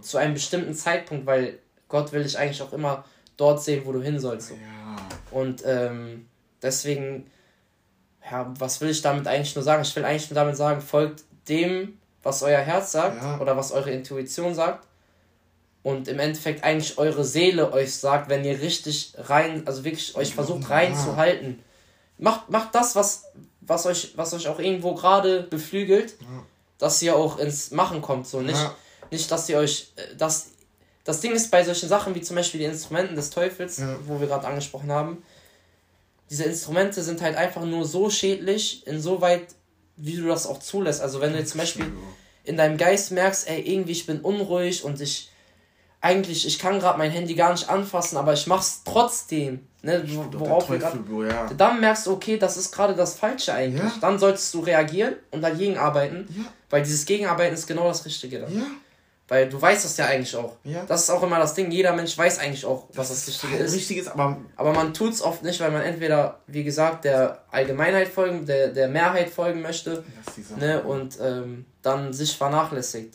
Zu einem bestimmten Zeitpunkt, weil Gott will dich eigentlich auch immer dort sehen, wo du hin sollst. So. Ja. Und ähm, deswegen, ja, was will ich damit eigentlich nur sagen? Ich will eigentlich nur damit sagen, folgt dem, was euer Herz sagt ja. oder was eure Intuition sagt. Und im Endeffekt eigentlich eure Seele euch sagt, wenn ihr richtig rein, also wirklich euch versucht reinzuhalten. Macht, macht das, was, was, euch, was euch auch irgendwo gerade beflügelt, dass ihr auch ins Machen kommt. So nicht, nicht dass ihr euch, äh, dass das Ding ist bei solchen Sachen wie zum Beispiel die Instrumenten des Teufels, ja. wo wir gerade angesprochen haben, diese Instrumente sind halt einfach nur so schädlich, insoweit, wie du das auch zulässt. Also wenn du jetzt zum Beispiel in deinem Geist merkst, ey, irgendwie ich bin unruhig und ich eigentlich, ich kann gerade mein Handy gar nicht anfassen, aber ich mach's trotzdem. Ne, worauf wir grad, ja. Dann merkst du, okay, das ist gerade das Falsche eigentlich. Ja. Dann solltest du reagieren und dagegen arbeiten, ja. weil dieses Gegenarbeiten ist genau das Richtige. Dann. Ja. Weil du weißt das ja eigentlich auch. Ja. Das ist auch immer das Ding. Jeder Mensch weiß eigentlich auch, was das, das Richtige ist. Richtig ist, aber. Aber man tut es oft nicht, weil man entweder, wie gesagt, der Allgemeinheit folgen, der, der Mehrheit folgen möchte. Ne, und ähm, dann sich vernachlässigt.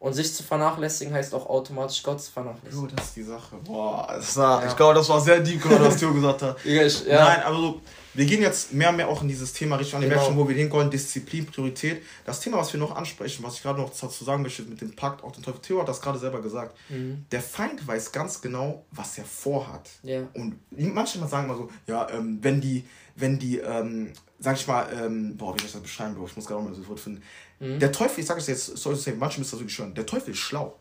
Und sich zu vernachlässigen heißt auch automatisch Gott zu vernachlässigen. Jo, das ist die Sache. Boah, das war, ja. ich glaube, das war sehr deep, was Theo gesagt hat. ich, ja. Nein, aber so, wir gehen jetzt mehr und mehr auch in dieses Thema Richtung, genau. Menschen, wo wir hinkommen, Disziplin, Priorität. Das Thema, was wir noch ansprechen, was ich gerade noch dazu sagen möchte mit dem Pakt, auch den Teufel, Theo hat das gerade selber gesagt. Mhm. Der Feind weiß ganz genau, was er vorhat. Ja. Und manche sagen mal so, ja, ähm, wenn die, wenn die, ähm, sag ich mal, ähm, boah, wie soll ich das beschreiben, Bro? Ich muss gerade mal das Wort finden. Mhm. Der Teufel, ich sage es jetzt, soll ich sagen, manche müssen das wirklich hören, der Teufel ist schlau.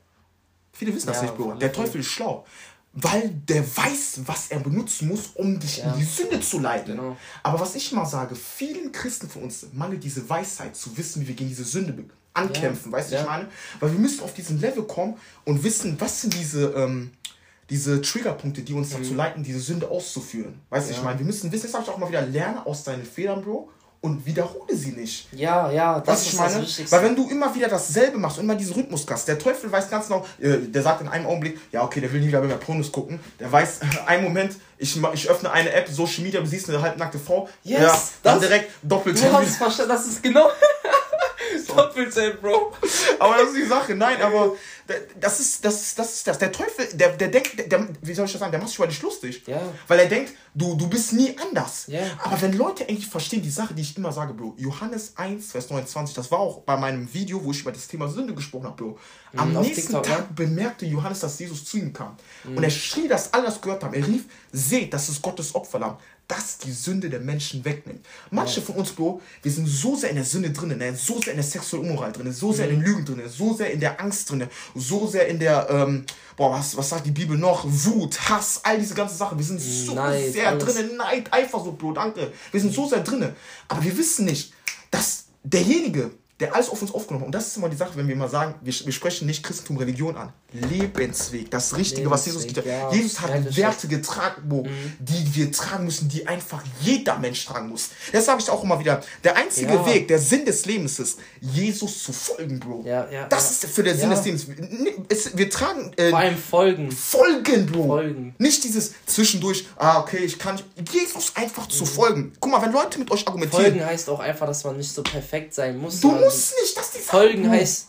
Viele wissen das ja, nicht, Bro. Der Teufel ist schlau weil der weiß, was er benutzen muss, um dich ja. in die Sünde zu leiten. Genau. Aber was ich mal sage, vielen Christen von uns mangelt diese Weisheit, zu wissen, wie wir gegen diese Sünde ankämpfen, ja. weißt du, ja. ich meine? Weil wir müssen auf diesen Level kommen und wissen, was sind diese, ähm, diese Triggerpunkte, die uns mhm. dazu leiten, diese Sünde auszuführen. Weißt du, ich meine, wir müssen wissen, das habe ich auch mal wieder, lerne aus deinen Fehlern, Bro, und wiederhole sie nicht. Ja, ja, das Was ich meine? Weil wenn du immer wieder dasselbe machst und immer diesen Rhythmus hast, der Teufel weiß ganz genau, äh, der sagt in einem Augenblick, ja, okay, der will nie wieder mehr Pornos gucken. Der weiß, einen Moment, ich, ich öffne eine App, Social Media, du siehst eine halbnackte Frau. Yes, ja, dann direkt doppelt. Du hast verstanden, das ist genau. doppelt Bro. Aber das ist die Sache. Nein, aber das ist das, ist, das, ist das. Der Teufel, der, der denkt, der, wie soll ich das sagen, der macht sich über dich lustig. Ja. Weil er denkt, du, du bist nie anders. Ja. Aber wenn Leute eigentlich verstehen, die Sache, die ich immer sage, Bro, Johannes 1, Vers 29, das war auch bei meinem Video, wo ich über das Thema Sünde gesprochen habe, Bro. Am mhm, nächsten TikTok, Tag ja? bemerkte Johannes, dass Jesus zu ihm kam. Mhm. Und er schrie, dass alle das gehört haben. Er rief, seht, das ist Gottes Opferlamm das die Sünde der Menschen wegnimmt. Manche von uns, Bro, wir sind so sehr in der Sünde drin, ne? so sehr in der sexuellen Unmoral drin, so sehr mhm. in den Lügen drin, so sehr in der Angst drin, so sehr in der, ähm, boah, was, was sagt die Bibel noch? Wut, Hass, all diese ganzen Sachen. Wir sind so Neid, sehr alles. drin, Neid, Eifersucht, Bro, danke. Wir sind so sehr drin. Aber wir wissen nicht, dass derjenige, der alles auf uns aufgenommen hat. Und das ist immer die Sache, wenn wir mal sagen, wir, wir sprechen nicht Christentum, Religion an. Lebensweg, das Richtige, Lebensweg, was Jesus getan hat. Ja. Jesus hat Werte getragen, mhm. die wir tragen müssen, die einfach jeder Mensch tragen muss. Das sage ich auch immer wieder. Der einzige ja. Weg, der Sinn des Lebens ist, Jesus zu folgen, Bro. Ja, ja, das ist für den Sinn des Lebens. Es, wir tragen. Äh, Vor allem folgen. Folgen, Bro. Folgen. Nicht dieses zwischendurch, ah, okay, ich kann Jesus einfach mhm. zu folgen. Guck mal, wenn Leute mit euch argumentieren. Folgen heißt auch einfach, dass man nicht so perfekt sein muss. Du musst nicht, dass die Folgen heißt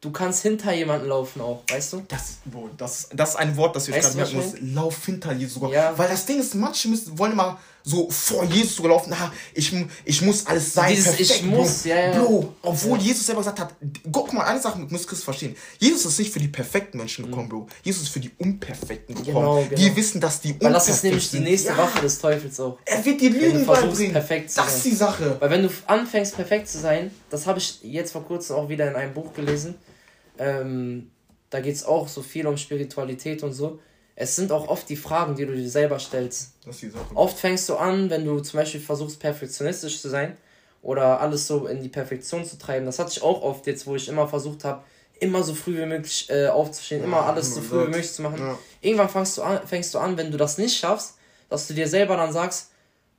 Du kannst hinter jemanden laufen auch, weißt du? Das, boah, das, das ist ein Wort, das ich gerade merken muss. Lauf hinter Jesus sogar. Ja. Weil das Ding ist, manche müssen, wollen immer so vor Jesus sogar laufen. Ah, ich, ich muss alles sein. Dieses perfekt, ich muss, Bro. ja, ja. Bro, obwohl ja. Jesus selber gesagt hat, guck mal, eine Sache muss Chris verstehen. Jesus ist nicht für die perfekten Menschen gekommen, mhm. Bro. Jesus ist für die Unperfekten gekommen. Genau, genau. Die wissen, dass die Weil das ist nämlich die nächste. Waffe des Teufels auch. Er wird dir Lügen beibringen. Perfekt zu das ist die Sache. Weil wenn du anfängst, perfekt zu sein, das habe ich jetzt vor kurzem auch wieder in einem Buch gelesen ähm, da geht es auch so viel um Spiritualität und so. Es sind auch oft die Fragen, die du dir selber stellst. Das ist die Sache. Oft fängst du an, wenn du zum Beispiel versuchst, perfektionistisch zu sein oder alles so in die Perfektion zu treiben. Das hatte ich auch oft jetzt, wo ich immer versucht habe, immer so früh wie möglich äh, aufzustehen, immer alles so früh wie möglich zu machen. Ja. Irgendwann fängst du, an, fängst du an, wenn du das nicht schaffst, dass du dir selber dann sagst,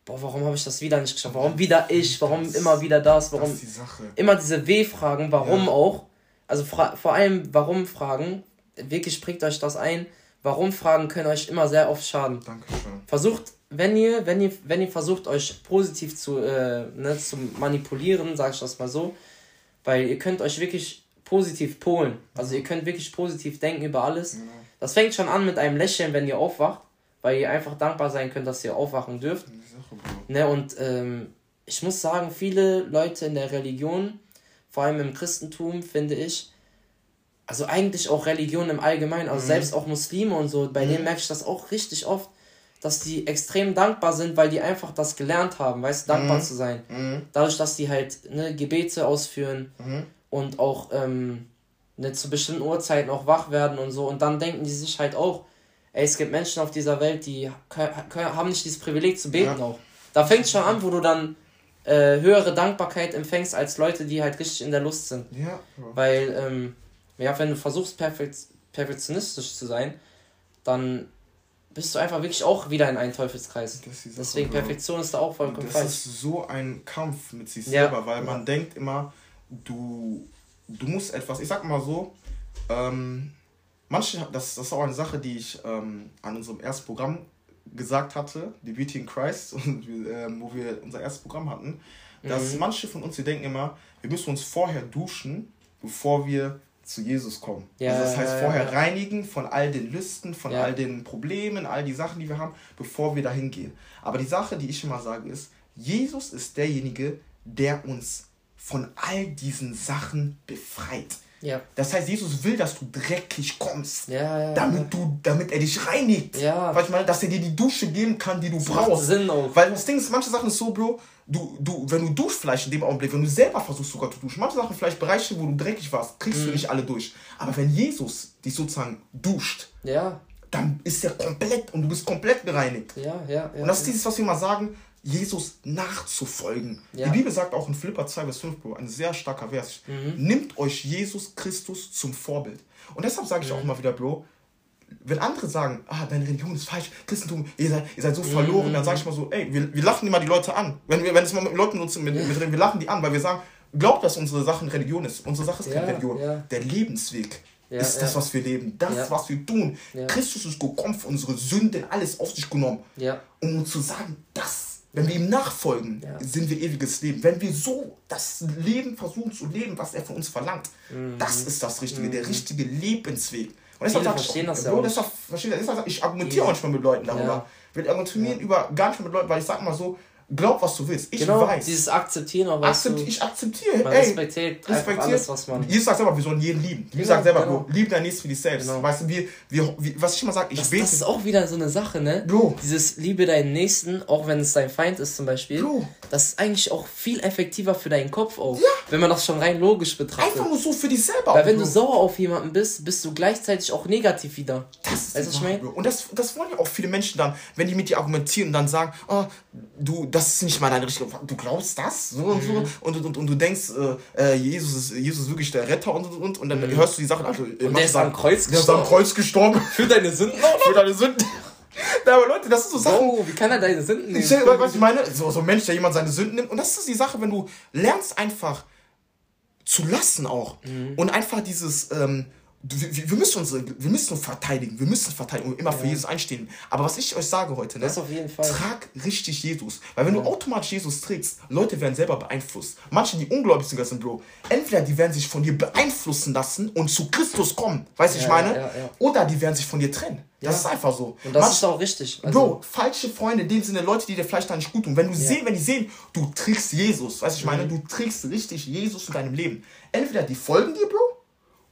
boah, warum habe ich das wieder nicht geschafft? Warum wieder ich? Warum das, immer wieder das? Warum das die immer diese W-Fragen? Warum ja. auch? Also vor allem, warum Fragen, wirklich prägt euch das ein. Warum Fragen können euch immer sehr oft schaden. Dankeschön. Versucht, wenn ihr, wenn ihr, wenn ihr versucht, euch positiv zu, äh, ne, zu manipulieren, sage ich das mal so, weil ihr könnt euch wirklich positiv polen. Also ihr könnt wirklich positiv denken über alles. Ja. Das fängt schon an mit einem Lächeln, wenn ihr aufwacht, weil ihr einfach dankbar sein könnt, dass ihr aufwachen dürft. Ne, und ähm, ich muss sagen, viele Leute in der Religion vor allem im Christentum, finde ich, also eigentlich auch Religion im Allgemeinen, also mhm. selbst auch Muslime und so, bei mhm. denen merke ich das auch richtig oft, dass die extrem dankbar sind, weil die einfach das gelernt haben, weißt du, dankbar mhm. zu sein. Mhm. Dadurch, dass die halt ne, Gebete ausführen mhm. und auch ähm, ne, zu bestimmten Uhrzeiten auch wach werden und so. Und dann denken die sich halt auch, ey, es gibt Menschen auf dieser Welt, die haben nicht dieses Privileg zu beten ja. auch. Da fängt es schon an, wo du dann äh, höhere Dankbarkeit empfängst als Leute, die halt richtig in der Lust sind. Ja. Weil, ähm, ja, wenn du versuchst, perfekt, perfektionistisch zu sein, dann bist du einfach wirklich auch wieder in einen Teufelskreis. Deswegen Bro. Perfektion ist da auch vollkommen das falsch. Das ist so ein Kampf mit sich ja. selber, weil man denkt immer, du, du musst etwas, ich sag mal so, ähm, manche, das, das ist auch eine Sache, die ich ähm, an unserem ersten Programm gesagt hatte, die Beauty in Christ, und, äh, wo wir unser erstes Programm hatten, dass mhm. manche von uns, wir denken immer, wir müssen uns vorher duschen, bevor wir zu Jesus kommen. Ja, also das heißt, vorher ja, ja. reinigen von all den Lüsten, von all den Problemen, all die Sachen, die wir haben, bevor wir dahin gehen. Aber die Sache, die ich immer sage, ist, Jesus ist derjenige, der uns von all diesen Sachen befreit. Ja. Das heißt, Jesus will, dass du dreckig kommst, ja, ja, damit, Du, damit er dich reinigt. Ja. Weil ich meine, dass er dir die Dusche geben kann, die du das brauchst. Sinn auch. Weil das Ding ist, manche Sachen ist so, Bro, du, du, wenn du duschst vielleicht in dem Augenblick, wenn du selber versuchst sogar zu duschen, manche Sachen vielleicht Bereiche, wo du dreckig warst, kriegst mhm. du nicht alle durch. Aber wenn Jesus dich sozusagen duscht, ja. dann ist er komplett und du bist komplett bereinigt. Ja, ja, ja, und das ist dieses, was wir mal sagen, Jesus nachzufolgen. Ja. Die Bibel sagt auch in Philippa 2, Vers 5, Bro, ein sehr starker Vers. Mhm. Nimmt euch Jesus Christus zum Vorbild. Und deshalb sage ich mhm. auch immer wieder, Bro, wenn andere sagen, ah, deine Religion ist falsch, Christentum, ihr seid, ihr seid so verloren, mhm. dann sage ich mal so, ey, wir, wir lachen immer die Leute an. Wenn wir, wenn es mal mit Leuten uns mit, mit reden, wir lachen die an, weil wir sagen, glaubt, dass unsere Sache Religion ist. Unsere Sache ist keine ja, Religion. Ja. Der Lebensweg ja, ist das, was wir leben, das, was wir tun. Christus ist gekommen für unsere Sünden, alles auf sich genommen, um uns zu sagen, das wenn wir ihm nachfolgen, ja. sind wir ewiges Leben. Wenn wir so das Leben versuchen zu leben, was er von uns verlangt, mhm. das ist das Richtige, mhm. der richtige Lebensweg. Und deshalb sage ich, das ja deshalb, deshalb, ich argumentiere ja. manchmal mit Leuten darüber. Ja. Wir argumentieren über gar nicht mit Leuten, weil ich sag mal so, glaub, was du willst. Ich genau, weiß. Dieses Akzeptieren, aber Akzept, Ich akzeptiere. Man ey, respektiert, respektiert alles, was man. Jesus sagt selber, wir sollen jeden lieben. Jesus genau, sagt selber, genau. lieb dein Nächsten wie dich selbst. Genau. Weißt du, wir, wir, was ich immer sage, ich das, bete. Das ist auch wieder so eine Sache, ne? Bro. Dieses Liebe deinen Nächsten, auch wenn es dein Feind ist zum Beispiel. Bro. Das ist eigentlich auch viel effektiver für deinen Kopf auch. Ja. Wenn man das schon rein logisch betrachtet. Einfach nur so für dich selber. Weil wenn Bro. du sauer auf jemanden bist, bist du gleichzeitig auch negativ wieder. Das ist weißt, ich meine? Und das, das wollen ja auch viele Menschen dann, wenn die mit dir argumentieren und dann sagen, oh, du, das ist nicht mal deine richtige du glaubst das? So und so. Mhm. Und, und, und du denkst, äh, äh, Jesus, ist, Jesus ist wirklich der Retter und und und. Und dann mhm. hörst du die Sachen. Also, und der ist am Kreuz gestorben. Der ist am Kreuz gestorben. Für deine Sünden? Für deine Sünden. Ja, aber Leute, das ist so Sachen. Oh, wie kann er deine Sünden nehmen? Ich, was ich meine? So, so ein Mensch, der jemand seine Sünden nimmt. Und das ist die Sache, wenn du lernst einfach zu lassen auch. Mhm. Und einfach dieses, ähm, wir, wir, müssen unsere, wir müssen verteidigen, wir müssen verteidigen und immer ja. für Jesus einstehen. Aber was ich euch sage heute, ne, das auf jeden Fall. trag richtig Jesus. Weil wenn ja. du automatisch Jesus trägst, Leute werden selber beeinflusst. Manche, die ungläubig sind, sind Bro, entweder die werden sich von dir beeinflussen lassen und zu Christus kommen, weißt du, ja, ich meine? Oder die werden sich von dir trennen. Das ist einfach so. Und das Manch, ist auch richtig. Also Bro, falsche Freunde, in dem Sinne Leute, die dir vielleicht da nicht gut tun. Wenn du sehen, wenn die sehen, du trägst Jesus, weißt du, ich meine, mhm. du trägst richtig Jesus in deinem Leben. Entweder die folgen dir, Bro,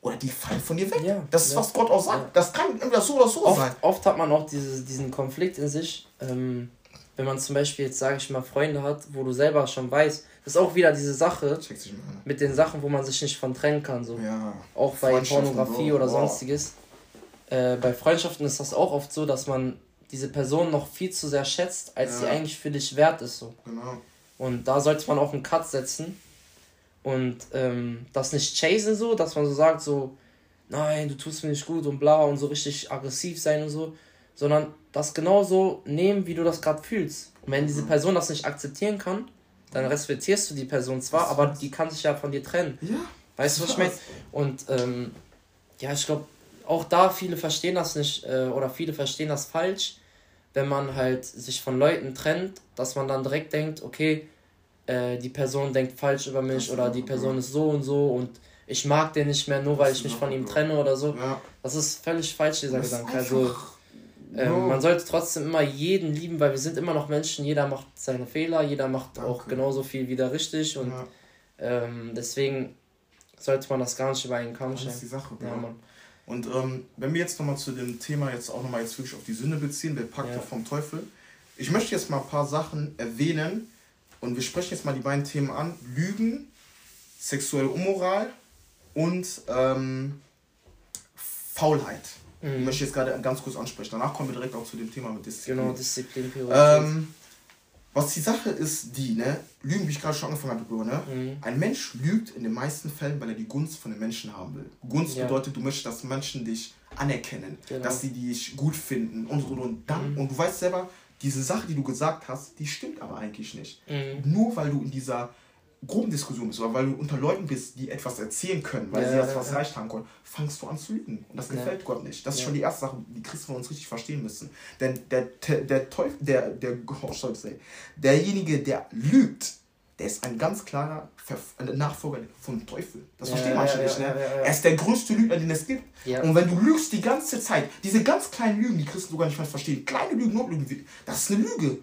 oder die fallen von dir weg. Ja, das ist, ja. was Gott auch sagt. Ja. Das kann entweder so oder so oft, sein. Oft hat man auch diese, diesen Konflikt in sich, ähm, wenn man zum Beispiel jetzt, sage ich mal, Freunde hat, wo du selber schon weißt, das ist auch wieder diese Sache mit den Sachen, wo man sich nicht von trennen kann. So. Auch bei Pornografie oder wow. sonstiges. Äh, bei Freundschaften ist das auch oft so, dass man diese Person noch viel zu sehr schätzt, als sie eigentlich für dich wert ist. So. Genau. Und da sollte man auch einen Cut setzen und ähm, das nicht chasen so, dass man so sagt, so, nein, du tust mir nicht gut und bla und so richtig aggressiv sein und so, sondern das genauso nehmen, wie du das gerade fühlst. Und wenn diese mhm. Person das nicht akzeptieren kann, dann respektierst du die Person zwar, aber die kann sich ja von dir trennen. Ja. Weißt du, was ich meine? Und ähm, ja, ich glaube, auch da viele verstehen das nicht äh, oder viele verstehen das falsch, wenn man halt sich von Leuten trennt, dass man dann direkt denkt, okay, äh, die Person denkt falsch über mich oder die Person ist so und so und ich mag den nicht mehr, nur weil ich mich von ihm trenne oder so. Ja. Das ist völlig falsch, dieser Gedanke. Also äh, man sollte trotzdem immer jeden lieben, weil wir sind immer noch Menschen, jeder macht seine Fehler, jeder macht Danke. auch genauso viel wieder richtig und ja. ähm, deswegen sollte man das gar nicht über einen Kamm stellen. Das ist die Sache, ja, Mann. Und ähm, wenn wir jetzt nochmal zu dem Thema jetzt auch nochmal jetzt wirklich auf die Sünde beziehen, der Pakt ja. vom Teufel. Ich möchte jetzt mal ein paar Sachen erwähnen, und wir sprechen jetzt mal die beiden Themen an: Lügen, sexuelle Unmoral und ähm, Faulheit. Mhm. Ich möchte jetzt gerade ganz kurz ansprechen. Danach kommen wir direkt auch zu dem Thema mit Disziplin. Genau, Disziplin. Ähm, was die Sache ist, die, ne, Lügen, wie ich gerade schon angefangen habe, ne? Mhm. Ein Mensch lügt in den meisten Fällen, weil er die Gunst von den Menschen haben will. Gunst ja. bedeutet, du möchtest, dass Menschen dich anerkennen, genau. dass sie dich gut finden und so und dann. Mhm. Und du weißt selber, diese Sache, die du gesagt hast, die stimmt aber eigentlich nicht. Mhm. Nur weil du in dieser Gruppendiskussion bist oder weil du unter Leuten bist, die etwas erzählen können, weil ja, sie etwas ja, ja. haben können, fangst du an zu lügen. Und das gefällt Gott nicht. Das ist schon die erste Sache, die Christen von uns richtig verstehen müssen. Denn der, der, der Teufel, der, der, oh, sorry, derjenige, der lügt, der ist ein ganz klarer Nachfolger vom Teufel. Das ja, verstehen manche ja, nicht. Ne? Ja, er ist der größte Lügner, den es gibt. Und wenn du lügst die ganze Zeit, diese ganz kleinen Lügen, die Christen sogar nicht mehr verstehen, kleine Lügen, Notlügen, das ist eine Lüge.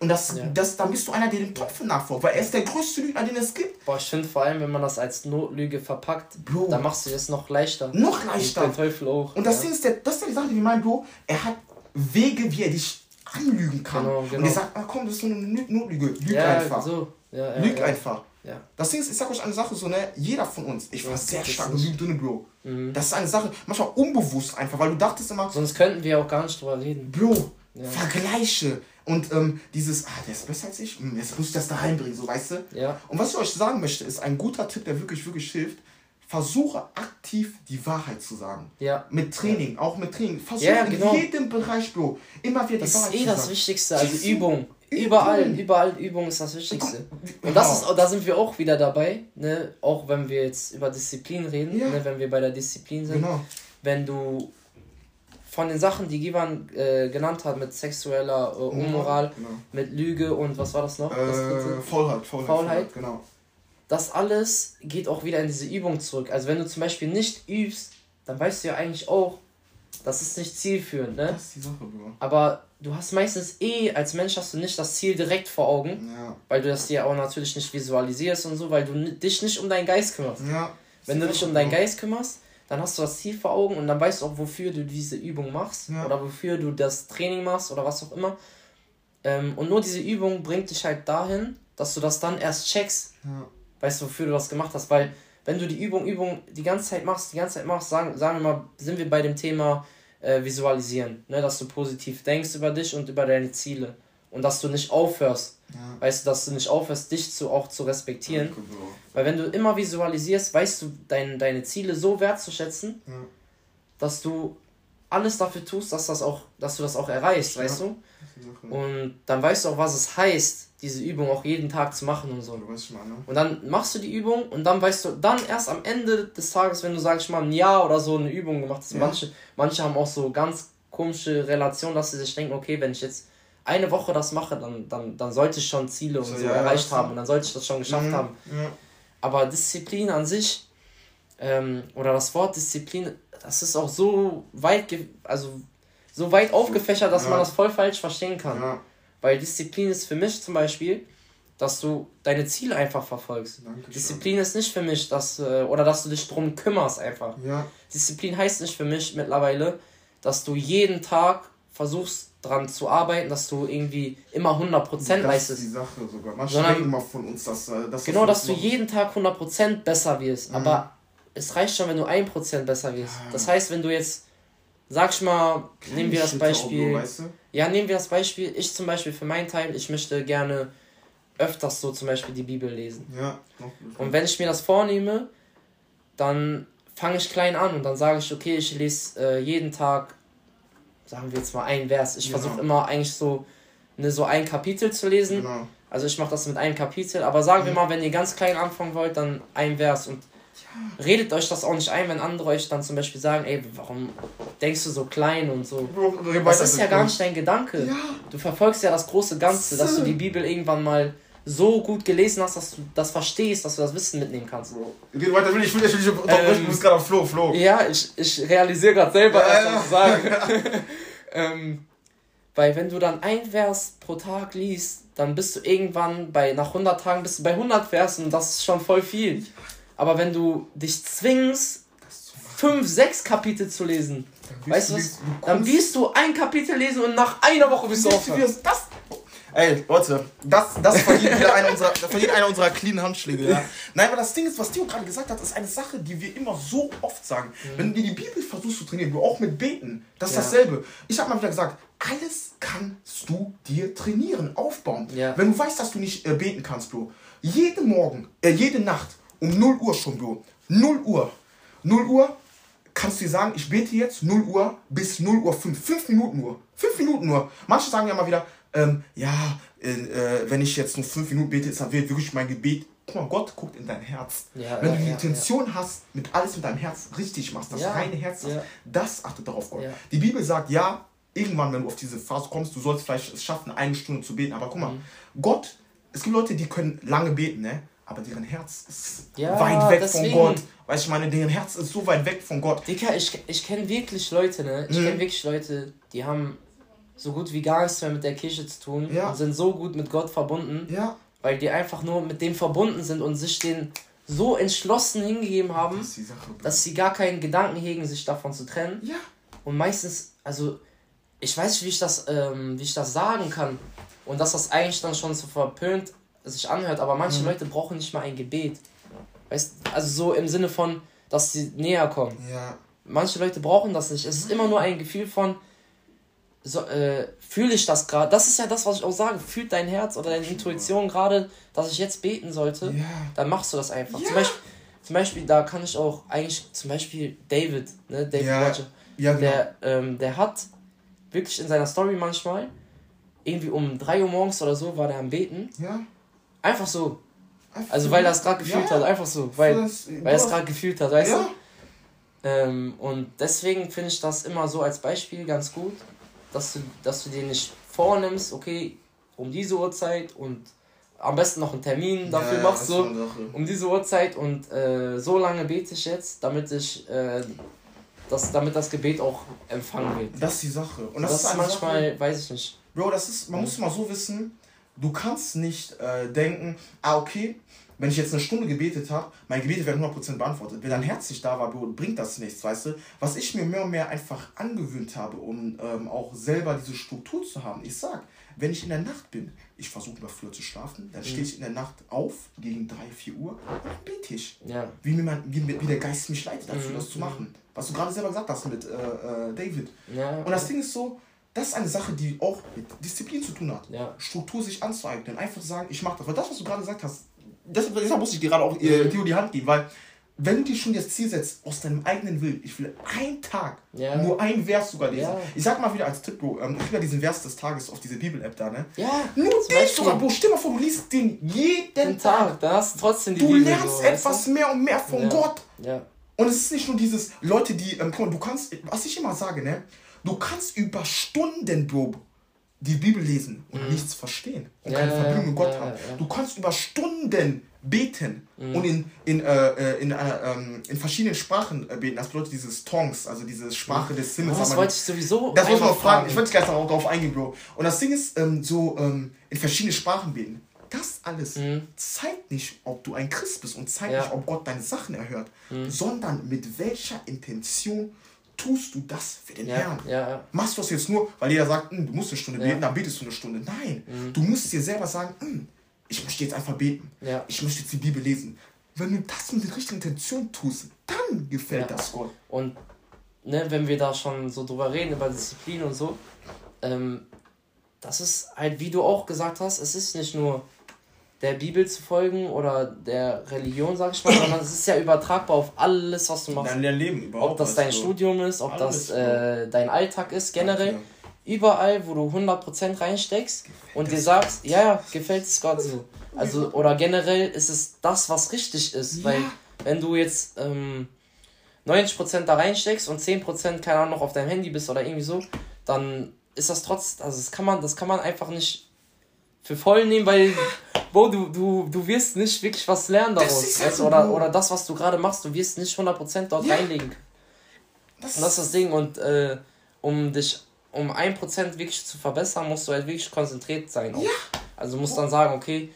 Und das, das, dann bist du einer, der dem Teufel nachfolgt, weil er ist der größte Lügner, den es gibt. Boah, ich finde vor allem, wenn man das als Notlüge verpackt, Bro. dann machst du es noch leichter. Noch leichter. Und der Teufel auch. Und das, ist der, das ist die Sache, die wir meinen, Bro, er hat Wege, wie er dich anlügen kann. Genau, genau. Und er sagt, ah, komm, das ist so eine Notlüge. Lüg einfach. So. Ja, ja, Lüg ja. einfach. Ja. Das Ding ist, ich sag euch eine Sache, so, ne, jeder von uns, ich war sehr stark gelügt drin, Bro. Mhm. Das ist eine Sache, manchmal unbewusst einfach, weil du dachtest immer. Sonst könnten wir auch gar nicht drüber reden. Bro, ja. Vergleiche. Und ähm, dieses, ah, der ist besser als ich, jetzt muss ich das da reinbringen, so weißt du? Ja. Und was ich euch sagen möchte, ist ein guter Tipp, der wirklich, wirklich hilft. versuche aktiv die Wahrheit zu sagen. Ja. Mit Training, ja. auch mit Training. Versuche ja, genau. in jedem Bereich, Bro, immer wieder das die Wahrheit zu sagen. Das ist eh das Wichtigste, also Übung. Überall, überall Übung ist das Wichtigste. Und das ist, da sind wir auch wieder dabei, ne? auch wenn wir jetzt über Disziplin reden, ja. ne? wenn wir bei der Disziplin sind. Genau. Wenn du von den Sachen, die Givan äh, genannt hat, mit sexueller äh, Unmoral, genau. mit Lüge und was war das noch? Äh, das Faulheit, Faulheit, Faulheit. Genau. Das alles geht auch wieder in diese Übung zurück. Also wenn du zum Beispiel nicht übst, dann weißt du ja eigentlich auch, das ist nicht zielführend, ne? Das ist die Sache, Bro. Aber du hast meistens eh, als Mensch hast du nicht das Ziel direkt vor Augen, ja. weil du das dir auch natürlich nicht visualisierst und so, weil du dich nicht um deinen Geist kümmerst. Ja. Wenn du dich um deinen Geist kümmerst, dann hast du das Ziel vor Augen und dann weißt du auch, wofür du diese Übung machst ja. oder wofür du das Training machst oder was auch immer. Ähm, und nur diese Übung bringt dich halt dahin, dass du das dann erst checkst, weißt du, wofür du das gemacht hast, weil wenn du die Übung, Übung die ganze Zeit machst, die ganze Zeit machst, sagen, sagen wir mal, sind wir bei dem Thema äh, Visualisieren, ne? dass du positiv denkst über dich und über deine Ziele und dass du nicht aufhörst, ja. weißt du, dass du nicht aufhörst, dich zu, auch zu respektieren, ja, weil wenn du immer visualisierst, weißt du dein, deine Ziele so wertzuschätzen, ja. dass du alles dafür tust, dass, das auch, dass du das auch erreichst, weißt du? Und dann weißt du auch, was es heißt, diese Übung auch jeden Tag zu machen und so. Ne? Und dann machst du die Übung und dann weißt du, dann erst am Ende des Tages, wenn du, sag ich mal, ein Jahr oder so eine Übung gemacht hast, ja. manche, manche haben auch so ganz komische Relationen, dass sie sich denken, okay, wenn ich jetzt eine Woche das mache, dann, dann, dann sollte ich schon Ziele und so, so ja, erreicht haben und dann sollte ich das schon geschafft mhm. haben. Ja. Aber Disziplin an sich, ähm, oder das Wort Disziplin, das ist auch so weit, also so weit aufgefächert, dass ja. man das voll falsch verstehen kann. Weil Disziplin ist für mich zum Beispiel, dass du deine Ziele einfach verfolgst. Dankeschön. Disziplin ist nicht für mich, dass, äh, oder dass du dich drum kümmerst einfach. Ja. Disziplin heißt nicht für mich mittlerweile, dass du jeden Tag versuchst dran zu arbeiten, dass du irgendwie immer 100% leistest. Das ist die Sache sogar. Man Sondern, immer von uns, dass, äh, dass Genau, dass du jeden Tag 100% besser wirst. Mhm. Aber es reicht schon, wenn du 1% besser wirst. Ja. Das heißt, wenn du jetzt Sag ich mal, nehmen wir das Beispiel. Auto, weißt du? Ja, nehmen wir das Beispiel. Ich zum Beispiel für meinen Teil, ich möchte gerne öfters so zum Beispiel die Bibel lesen. Ja. Und wenn ich mir das vornehme, dann fange ich klein an und dann sage ich, okay, ich lese äh, jeden Tag, sagen wir jetzt mal ein Vers. Ich genau. versuche immer eigentlich so, ne, so ein Kapitel zu lesen. Genau. Also ich mache das mit einem Kapitel, aber sagen mhm. wir mal, wenn ihr ganz klein anfangen wollt, dann ein Vers und redet euch das auch nicht ein, wenn andere euch dann zum Beispiel sagen, ey, warum denkst du so klein und so. Das ist ja gar nicht dein Gedanke. Ja. Du verfolgst ja das große Ganze, dass du die Bibel irgendwann mal so gut gelesen hast, dass du das verstehst, dass du das Wissen mitnehmen kannst. Geht weiter, will ich, will ich, will ich, ähm, du bist gerade auf Flo, Flo. Ja, ich, ich realisiere gerade selber, ja, was ich sage. ähm, weil wenn du dann ein Vers pro Tag liest, dann bist du irgendwann bei, nach 100 Tagen bist du bei 100 Versen und das ist schon voll viel. Aber wenn du dich zwingst, fünf, sechs Kapitel zu lesen, weißt du was? Dann wirst du ein Kapitel lesen und nach einer Woche bist du aufhören. Das, Ey, Leute, das, das verdient wieder einer unserer, das verdient einer unserer cleanen Handschläge, ja. Nein, aber das Ding ist, was Theo gerade gesagt hat, ist eine Sache, die wir immer so oft sagen. Mhm. Wenn du dir die Bibel versuchst zu trainieren, du auch mit Beten, das ist ja. dasselbe. Ich habe mal wieder gesagt, alles kannst du dir trainieren, aufbauen. Ja. Wenn du weißt, dass du nicht äh, beten kannst, Bro, jeden Morgen, äh, jede Nacht um 0 Uhr schon, Bro. 0 Uhr. 0 Uhr kannst du dir sagen, ich bete jetzt 0 Uhr bis 0 Uhr 5. 5 Minuten nur. 5 Minuten nur. Manche sagen ja mal wieder, ähm, ja, äh, äh, wenn ich jetzt nur 5 Minuten bete, ist dann wirklich mein Gebet. Guck mal, Gott guckt in dein Herz. Ja, wenn ja, du die Intention ja, hast, mit alles mit deinem Herz richtig machst, das reine Herz hast, das achtet darauf Gott. Die Bibel sagt, ja, irgendwann, wenn du auf diese Phase kommst, du sollst vielleicht es schaffen, eine Stunde zu beten. Aber guck mal, mhm. Gott, es gibt Leute, die können lange beten, ne? Aber deren Herz ist ja, weit weg deswegen. von Gott. Weißt du, ich meine, deren Herz ist so weit weg von Gott. Digga, ich, ich kenne wirklich Leute, ne? Ich mhm. kenne wirklich Leute, die haben so gut wie gar nichts mehr mit der Kirche zu tun ja. und sind so gut mit Gott verbunden, ja. weil die einfach nur mit dem verbunden sind und sich den so entschlossen hingegeben haben, das Sache, dass sie gar keinen Gedanken hegen, sich davon zu trennen. Ja. Und meistens, also ich weiß nicht, wie ich das, ähm, wie ich das sagen kann. Und dass das eigentlich dann schon so verpönt sich anhört, aber manche mhm. Leute brauchen nicht mal ein Gebet. Weißt also so im Sinne von, dass sie näher kommen. Ja. Manche Leute brauchen das nicht. Es ist immer nur ein Gefühl von, so, äh, fühle ich das gerade? Das ist ja das, was ich auch sage. Fühlt dein Herz oder deine Intuition gerade, dass ich jetzt beten sollte? Ja. Dann machst du das einfach. Ja. Zum Beispiel, zum Beispiel, da kann ich auch eigentlich, zum Beispiel David, ne, David ja, Roger, ja, genau. der, ähm, der hat wirklich in seiner Story manchmal, irgendwie um 3 Uhr morgens oder so, war der am Beten. Ja. Einfach so. Also, weil er es gerade gefühlt ja, hat, einfach so. Weil, das, weil er es gerade gefühlt hat, weißt ja. du? Ähm, und deswegen finde ich das immer so als Beispiel ganz gut, dass du, dass du dir nicht vornimmst, okay, um diese Uhrzeit und am besten noch einen Termin dafür ja, machst, so um diese Uhrzeit und äh, so lange bete ich jetzt, damit ich äh, das, damit das Gebet auch empfangen wird. Das ist die Sache. Und das, das ist manchmal, Sache, weiß ich nicht. Bro, das ist, man muss mal so wissen, du kannst nicht äh, denken, ah, okay, wenn ich jetzt eine Stunde gebetet habe, meine Gebete werden 100% beantwortet. Wenn dein Herz nicht da war, bringt das nichts, weißt du? Was ich mir mehr und mehr einfach angewöhnt habe, um ähm, auch selber diese Struktur zu haben, ich sag, wenn ich in der Nacht bin, ich versuche mal früher zu schlafen, dann mhm. stehe ich in der Nacht auf, gegen 3, 4 Uhr, und dann bete ich. Ja. Wie, mir mein, wie, wie der Geist mich leitet dafür, mhm. das zu machen. Was du gerade selber gesagt hast mit äh, äh, David. Ja. Und das Ding ist so, das ist eine Sache, die auch mit Disziplin zu tun hat. Ja. Struktur sich anzueignen. Einfach zu sagen, ich mache das. Weil das, was du gerade gesagt hast, deshalb, deshalb muss ich dir gerade auch äh, Theo die Hand geben, weil wenn du dir schon das Ziel setzt, aus deinem eigenen Willen, ich will einen Tag, ja. nur ein Vers sogar lesen. Ja. Ich sag mal wieder als Tipp, Bro, ähm, ich will ja diesen Vers des Tages auf diese Bibel-App da, ne? Ja. Nur den sogar, Bro, stell mal vor, du liest den jeden den Tag. Da hast du trotzdem die du Bibel. Du lernst so, etwas weißt du? mehr und mehr von ja. Gott. Ja. Und es ist nicht nur dieses Leute, die, ähm, du kannst, was ich immer sage, ne? Du kannst über Stunden, Bro, die Bibel lesen und mhm. nichts verstehen und ja, keine Verbindung mit Gott ja, haben. Ja, du kannst über Stunden beten mhm. und in, in, äh, äh in, äh, ähm, in verschiedenen Sprachen äh, beten. Das bedeutet dieses Tongs, also diese Sprache des Himmels. Das wollte ich sowieso Das muss man fragen. fragen. Ich wollte gleich darauf eingehen, Bro. Und das Ding ist, ähm, so ähm, in verschiedene Sprachen beten. Das alles mhm. zeigt nicht, ob du ein Christ bist und zeigt nicht, ob Gott deine Sachen erhört, mhm. sondern mit welcher Intention tust du das für den ja, Herrn. Ja. Machst du das jetzt nur, weil jeder sagt, hm, du musst eine Stunde beten, dann betest du eine Stunde. Nein, mhm. du musst dir selber sagen, hm, ich möchte jetzt einfach beten. Ich möchte jetzt die Bibel lesen. Wenn du das mit der richtigen Intention tust, dann gefällt das Gott. Und ne, wenn wir da schon so drüber reden, über Disziplin und so, ähm, das ist halt, wie du auch gesagt hast, es ist nicht nur der Bibel zu folgen oder der Religion, sag ich mal, sondern es ist ja übertragbar auf alles, was du machst. Dein Leben überhaupt. Ob das dein Studium ist, ob das äh, dein Alltag ist, generell. Überall, wo du 100% reinsteckst gefällt und dir sagst, ja, ja, gefällt es Gott so. Also, oder generell ist es das, was richtig ist. Ja. Weil, wenn du jetzt ähm, 90% da reinsteckst und 10% keine Ahnung noch auf deinem Handy bist oder irgendwie so, dann ist das trotz, also das kann man, das kann man einfach nicht für voll nehmen, weil Bro, du, du, du wirst nicht wirklich was lernen daraus. Weißt, oder, oder das, was du gerade machst, du wirst nicht 100% dort ja. reinlegen. Das und das ist das Ding. Und äh, um dich um 1% wirklich zu verbessern, musst du halt wirklich konzentriert sein. Ja. Also musst dann sagen, okay,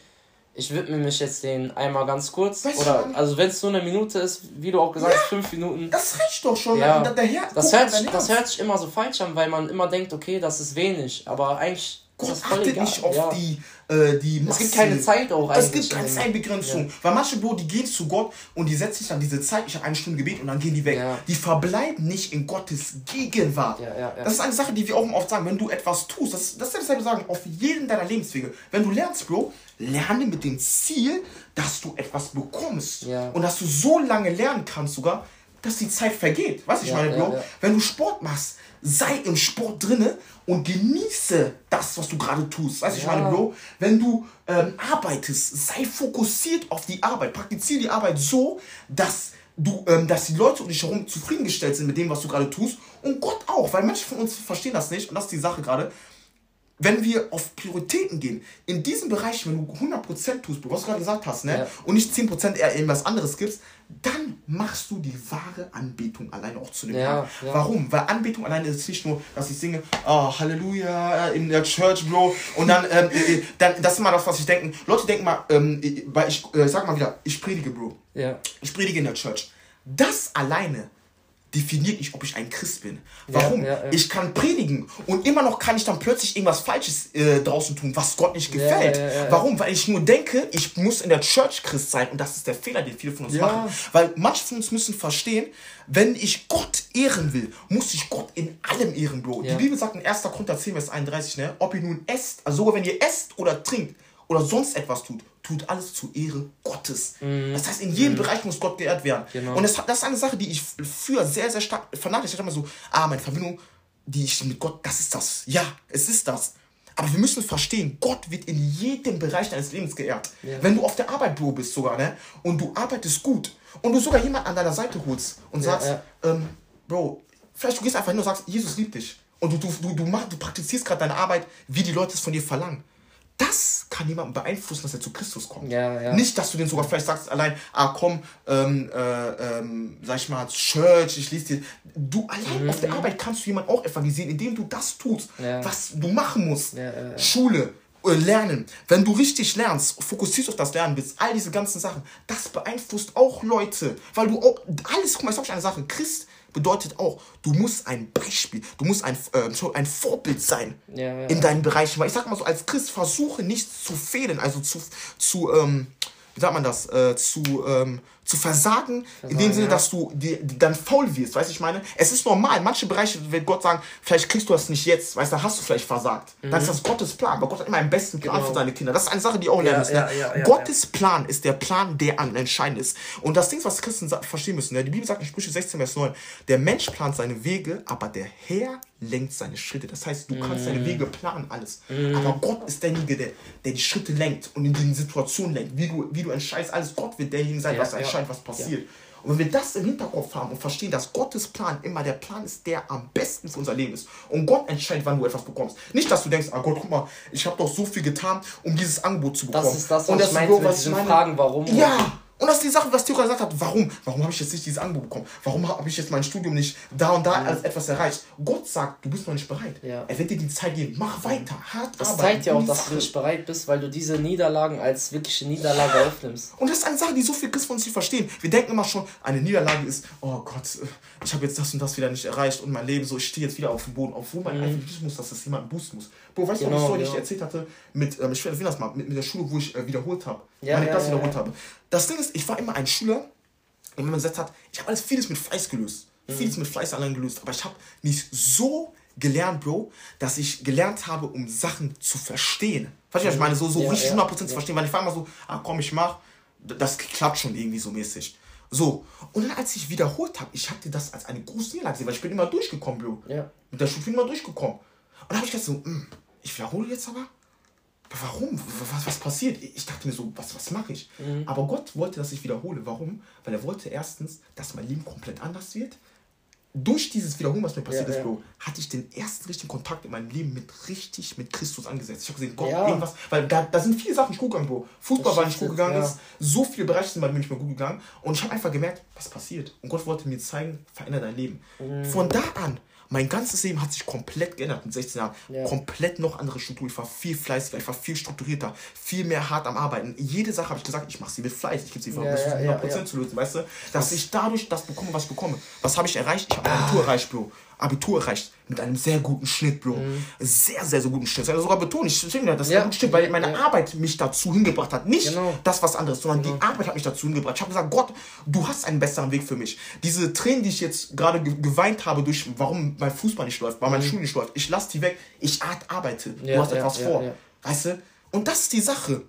ich widme mich jetzt den einmal ganz kurz. Weißt oder also wenn es nur eine Minute ist, wie du auch gesagt hast, ja, fünf Minuten. Das reicht doch schon. Ja. Der, der das, hört, das hört sich immer so falsch an, weil man immer denkt, okay, das ist wenig. Aber eigentlich Gott achtet nicht auf ja. die, äh, die Masse. Es gibt keine Zeit auch. Es gibt keine Zeitbegrenzung. Ja. Weil manche Bro, die gehen zu Gott und die setzen sich an diese Zeit, ich habe eine Stunde Gebet und dann gehen die weg. Ja. Die verbleiben nicht in Gottes Gegenwart. Das ist eine Sache, die wir auch oft sagen, wenn du etwas tust, das, das ist dasselbe sagen, auf jeden deiner Lebenswege. Wenn du lernst, Bro, lerne mit dem Ziel, dass du etwas bekommst. Und dass du so lange lernen kannst sogar, dass die Zeit vergeht. Weißt du, ich meine, Bro, wenn du Sport machst, sei im Sport drinne und genieße das, was du gerade tust. Weißt du, ja. ich meine, Bro, wenn du ähm, arbeitest, sei fokussiert auf die Arbeit. Praktiziere die Arbeit so, dass du, ähm, dass die Leute um dich herum zufriedengestellt sind mit dem, was du gerade tust und Gott auch, weil manche von uns verstehen das nicht und das ist die Sache gerade wenn wir auf Prioritäten gehen, in diesem Bereich, wenn du 100% tust, was du gerade gesagt hast, ne, ja. und nicht 10% eher irgendwas anderes gibst, dann machst du die wahre Anbetung alleine auch zu dem ja, ja. Warum? Weil Anbetung alleine ist nicht nur, dass ich singe, oh, Halleluja in der Church, Bro, und dann, ähm, äh, äh dann das ist immer das, was ich denke. Leute denken mal, ähm, weil ich äh, sag mal wieder, ich predige, Bro. Ja. Ich predige in der Church. Das alleine definiert nicht, ob ich ein Christ bin. Warum? Ja, ja, ja. Ich kann predigen und immer noch kann ich dann plötzlich irgendwas Falsches äh, draußen tun, was Gott nicht gefällt. Warum? Weil ich nur denke, ich muss in der Church Christ sein und das ist der Fehler, den viele von uns machen. Weil manche von uns müssen verstehen, wenn ich Gott ehren will, muss ich Gott in allem ehren, Bro. Die Bibel sagt in 1. Korinther 10, Vers 31, ne, ob ihr nun esst, also sogar wenn ihr esst oder trinkt oder sonst etwas tut, tut alles zur Ehre Gottes. Mhm. Das heißt, in jedem mhm. Bereich muss Gott geehrt werden. Genau. Und das, das ist eine Sache, die ich früher sehr, sehr stark vernachlässigt habe. Immer so, ah, meine Verbindung, die ich mit Gott, das ist das. Ja, es ist das. Aber wir müssen verstehen, Gott wird in jedem Bereich deines Lebens geehrt. Ja. Wenn du auf der Arbeit bist sogar, ne, und du arbeitest gut und du sogar jemanden an deiner Seite holst und ja, sagst, ja. Ähm, Bro, vielleicht du gehst einfach hin und sagst, Jesus liebt dich. Und du, du, du, du, mach, du praktizierst gerade deine Arbeit, wie die Leute es von dir verlangen. Das kann jemanden beeinflussen, dass er zu Christus kommt. Ja, ja. Nicht, dass du den sogar vielleicht sagst, allein, ah komm, ähm, äh, ähm, sag ich mal, Church, ich lese dir. Du allein mhm. auf der Arbeit kannst du jemanden auch evangelisieren, indem du das tust, ja. was du machen musst. Schule, äh, lernen. Wenn du richtig lernst, fokussierst auf das Lernen bist, all diese ganzen Sachen, das beeinflusst auch Leute. Weil du auch, alles, guck mal, ich sag euch eine Sache, Christ bedeutet auch, du musst ein Beispiel, du musst ein, äh, ein Vorbild sein ja, ja. in deinen Bereichen. Weil ich sag mal so, als Christ versuche nichts zu fehlen, also zu, zu ähm, wie sagt man das, äh, zu, ähm, zu versagen, versagen, in dem Sinne, ja. dass du die, die dann faul wirst, weißt du, ich meine? Es ist normal, manche Bereiche wird Gott sagen, vielleicht kriegst du das nicht jetzt, weißt du, hast du vielleicht versagt. Mhm. Dann ist das Gottes Plan, aber Gott hat immer einen besten Plan genau. für seine Kinder. Das ist eine Sache, die auch lernen müssen. Ja, ja, Gottes Plan ist der Plan, der an entscheidend ist. Und das Ding, was Christen verstehen müssen, die Bibel sagt in Sprüche 16, Vers 9, der Mensch plant seine Wege, aber der Herr lenkt seine Schritte. Das heißt, du mm. kannst deine mhm. Wege planen, alles. Mm. Aber Gott ist derjenige, der, der die Schritte lenkt und in die Situation lenkt. Wie du, wie du entscheidest, alles Gott wird derjenige sein, ja, was entscheidet, was passiert. Ja. Und wenn wir das im Hinterkopf haben und verstehen, dass Gottes Plan immer der Plan ist, der am besten für unser Leben ist. Und Gott entscheidet, wann du etwas bekommst. Nicht, dass du denkst, ah Gott, guck mal, ich habe doch so viel getan, um dieses Angebot zu bekommen. Das ist das, was und ich meinte mit diesen Fragen, warum. Ja, und das ist die Sache, was Theodor gesagt hat. Warum? Warum habe ich jetzt nicht dieses Angebot bekommen? Warum habe ich jetzt mein Studium nicht da und da mhm. als etwas erreicht? Gott sagt, du bist noch nicht bereit. Ja. Er wird dir die Zeit geben. Mach weiter, hart Das arbeiten, zeigt ja auch, dass Sache. du nicht bereit bist, weil du diese Niederlagen als wirkliche Niederlage aufnimmst. Und das ist eine Sache, die so viele Christen von uns nicht verstehen. Wir denken immer schon, eine Niederlage ist, oh Gott, ich habe jetzt das und das wieder nicht erreicht und mein Leben so, ich stehe jetzt wieder auf dem Boden. Obwohl man mhm. einfach wissen muss, dass das jemand boosten muss. Bro, weißt du, genau, was ich ja. erzählt hatte mit, ähm, ich erwähne das mal, mit, mit der Schule, wo ich äh, wiederholt habe. Ja, meine Klasse wiederholt habe. Das Ding ist, ich war immer ein Schüler, wenn man gesagt hat, ich habe alles vieles mit Fleiß gelöst. Mhm. Vieles mit Fleiß allein gelöst. Aber ich habe nicht so gelernt, Bro, dass ich gelernt habe, um Sachen zu verstehen. Weißt du, was ich meine? So, so ja, richtig ja, 100% ja. zu verstehen. Weil ich war immer so, ah komm, ich mach, das klappt schon irgendwie so mäßig. So, und dann als ich wiederholt habe, ich hatte das als eine große Niederlage gesehen, weil ich bin immer durchgekommen, Bro. Ja. Mit der Schule bin ich immer durchgekommen. Und dann habe ich gedacht so, mh, hm, ich wiederhole jetzt aber, warum? Was, was passiert? Ich dachte mir so, was, was mache ich? Mhm. Aber Gott wollte, dass ich wiederhole. Warum? Weil er wollte erstens, dass mein Leben komplett anders wird. Durch dieses Wiederholen, was mir passiert ja, ist, Bro, hatte ich den ersten richtigen Kontakt in meinem Leben mit richtig mit Christus angesetzt. Ich habe gesehen, Gott, ja. irgendwas, weil da, da sind viele Sachen nicht gut gegangen, Bro. Fußball war nicht gut gegangen, ja. ist, so viele Bereiche sind bei mir nicht mehr gut gegangen. Und ich habe einfach gemerkt, was passiert. Und Gott wollte mir zeigen, verändere dein Leben. Mhm. Von da an mein ganzes Leben hat sich komplett geändert in 16 Jahren. Ja. Komplett noch andere Struktur. Ich war viel fleißiger, ich war viel strukturierter, viel mehr hart am Arbeiten. Jede Sache habe ich gesagt, ich mache sie mit Fleiß. Ich gebe sie ja, bis zu 100% ja, zu lösen, weißt du? Dass ich dadurch das bekomme, was ich bekomme. Was habe ich erreicht? Ich habe Abitur erreicht, Bro. Abitur erreicht mit einem sehr guten Schnitt, Bro. Mhm. Sehr, sehr, sehr guten Schnitt. Also sogar betone ich, das ist ja. ein guter Schnitt, weil meine ja. Arbeit mich dazu hingebracht hat. Nicht genau. das, was anderes, sondern genau. die Arbeit hat mich dazu hingebracht. Ich habe gesagt, Gott, du hast einen besseren Weg für mich. Diese Tränen, die ich jetzt gerade geweint habe, durch warum mein Fußball nicht läuft, weil meine mhm. Schule nicht läuft, ich lasse die weg. Ich arbeite. Ja, du hast etwas vor. Weißt du? Und das ist die Sache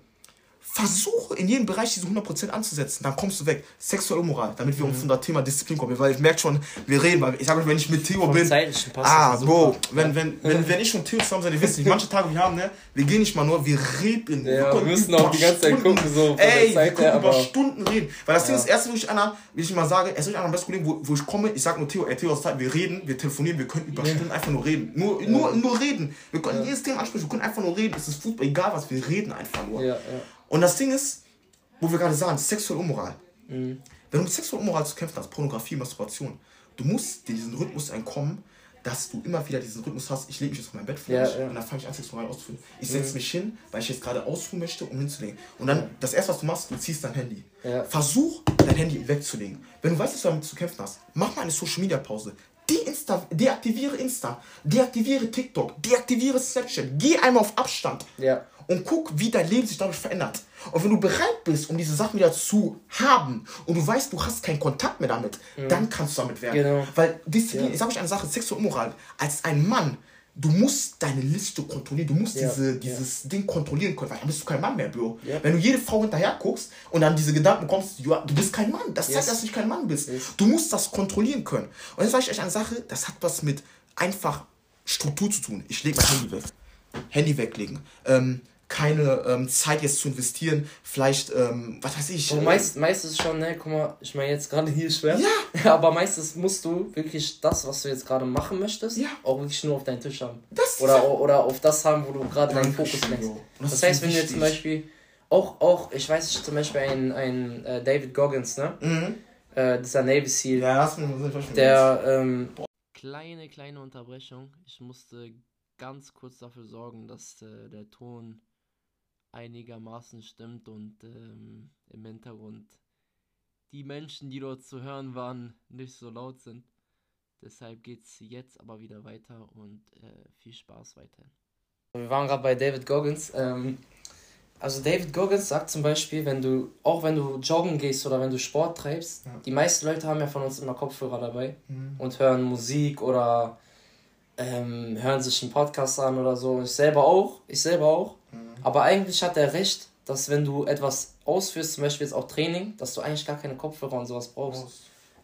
versuche in jedem Bereich diese 100% anzusetzen, dann kommst du weg. Sexuelle Moral, damit wir mhm. uns von das Thema Disziplin kommen, weil ich merke schon, wir reden, weil ich sage euch, wenn ich mit Theo bin, ah, Bro, wenn, wenn, wenn, wenn ich und Theo zusammen sind, ihr wisst nicht, manche Tage wir haben, ne, wir gehen nicht mal nur, wir reden. Ja, wir müssen auch die ganze Zeit gucken, so Ey, wir können über Stunden reden, weil das ja. Ding ist, erste, wo ich einer, wie ich immer sage, erst, wo ich einer besten Kollegen, wo, wo ich komme, ich sage nur Theo, ey, Theo, Zeit, wir reden, wir telefonieren, wir können über ja. Stunden einfach nur reden. Nur, nur, nur reden. Wir können jedes Thema ansprechen, wir können einfach nur reden, es ist Fußball, egal was, wir reden einfach nur. Ja, ja. Und das Ding ist, wo wir gerade sagen, sexuelle Unmoral. Mhm. Wenn du mit sexueller Unmoral zu kämpfen hast, Pornografie, Masturbation, du musst dir diesen Rhythmus entkommen, dass du immer wieder diesen Rhythmus hast, ich lege mich jetzt auf mein Bett vor ja, ja. und dann fange ich an, sexuell auszuführen. Ich setze mhm. mich hin, weil ich jetzt gerade ausruhen möchte, um hinzulegen. Und dann, ja. das erste, was du machst, du ziehst dein Handy. Versuch, dein Handy wegzulegen. Wenn du weißt, dass du damit zu kämpfen hast, mach mal eine Social-Media-Pause. Insta, deaktiviere Insta, deaktiviere TikTok, deaktiviere Snapchat, geh einmal auf Abstand und guck, wie dein Leben sich dadurch verändert. Und wenn du bereit bist, um diese Sachen wieder zu haben und du weißt, du hast keinen Kontakt mehr damit, mhm. dann kannst du damit werden. Genau. Weil Disziplin, ja. ich sage euch eine Sache, Sex und Unmoral, als ein Mann, du musst deine Liste kontrollieren, du musst ja, diese, dieses ja. Ding kontrollieren können, weil dann bist du kein Mann mehr, Bro. Ja. Wenn du jede Frau hinterher guckst und dann diese Gedanken bekommst, du, du bist kein Mann, das yes. zeigt, dass du nicht kein Mann bist. Yes. Du musst das kontrollieren können. Und jetzt sage ich euch eine Sache, das hat was mit einfach Struktur zu tun. Ich lege mein Handy weg. Handy weglegen. Ähm, keine ähm, Zeit jetzt zu investieren, vielleicht, ähm, was weiß ich. Und meist, meistens schon, ne, guck mal, ich meine jetzt gerade hier schwer. Ja. Aber meistens musst du wirklich das, was du jetzt gerade machen möchtest, ja. auch wirklich nur auf deinen Tisch haben. Das oder, oder auf das haben, wo du gerade deinen Fokus lenkst. Das, das heißt, wenn du jetzt zum Beispiel, auch, auch, ich weiß nicht, zum Beispiel ein, ein äh, David Goggins, ne? Mhm. Äh, dieser Navy Seal. Ja, du Der, ähm, Kleine, kleine Unterbrechung. Ich musste ganz kurz dafür sorgen, dass äh, der Ton einigermaßen stimmt und ähm, im Hintergrund die Menschen, die dort zu hören waren, nicht so laut sind. Deshalb geht es jetzt aber wieder weiter und äh, viel Spaß weiterhin. Wir waren gerade bei David Goggins. Ähm, also David Goggins sagt zum Beispiel, wenn du, auch wenn du joggen gehst oder wenn du Sport treibst, ja. die meisten Leute haben ja von uns immer Kopfhörer dabei mhm. und hören Musik oder ähm, hören sich einen Podcast an oder so. Ich selber auch, ich selber auch. Aber eigentlich hat er recht, dass wenn du etwas ausführst, zum Beispiel jetzt auch Training, dass du eigentlich gar keine Kopfhörer und sowas brauchst.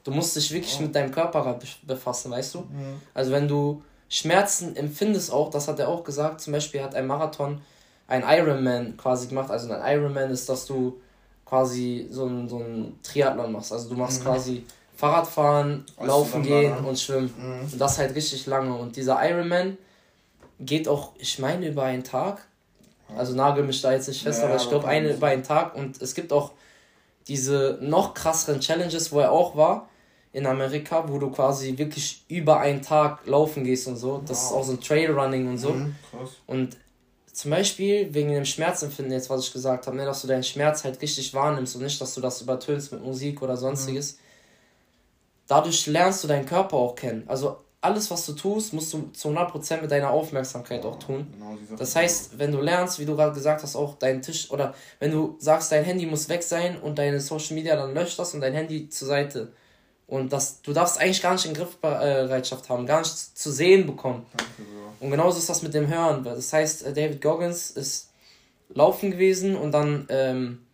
Du musst dich wirklich mit deinem Körper befassen, weißt du? Mhm. Also wenn du Schmerzen empfindest auch, das hat er auch gesagt, zum Beispiel hat ein Marathon ein Ironman quasi gemacht. Also ein Ironman ist, dass du quasi so ein, so ein Triathlon machst. Also du machst mhm. quasi Fahrradfahren, Weißt Laufen gehen ne? und Schwimmen. Mhm. Und das halt richtig lange. Und dieser Ironman geht auch, ich meine, über einen Tag. Also nagel mich da jetzt nicht fest, ja, aber ich glaube, eine über einen Tag. Und es gibt auch diese noch krasseren Challenges, wo er auch war in Amerika, wo du quasi wirklich über einen Tag laufen gehst und so. Das wow. ist auch so ein Trailrunning und so. Mhm, und zum Beispiel wegen dem Schmerzempfinden, jetzt was ich gesagt habe, ne, dass du deinen Schmerz halt richtig wahrnimmst und nicht, dass du das übertönst mit Musik oder sonstiges. Mhm dadurch lernst du deinen Körper auch kennen. Also alles, was du tust, musst du zu 100% mit deiner Aufmerksamkeit auch tun. Genau, das heißt, wenn du lernst, wie du gerade gesagt hast, auch deinen Tisch oder wenn du sagst, dein Handy muss weg sein und deine Social Media, dann löscht das und dein Handy zur Seite. Und das, du darfst eigentlich gar nicht in Griffbereitschaft haben, gar nicht zu sehen bekommen. Danke, und genauso ist das mit dem Hören. Das heißt, äh, David Goggins ist laufen gewesen und dann, ähm,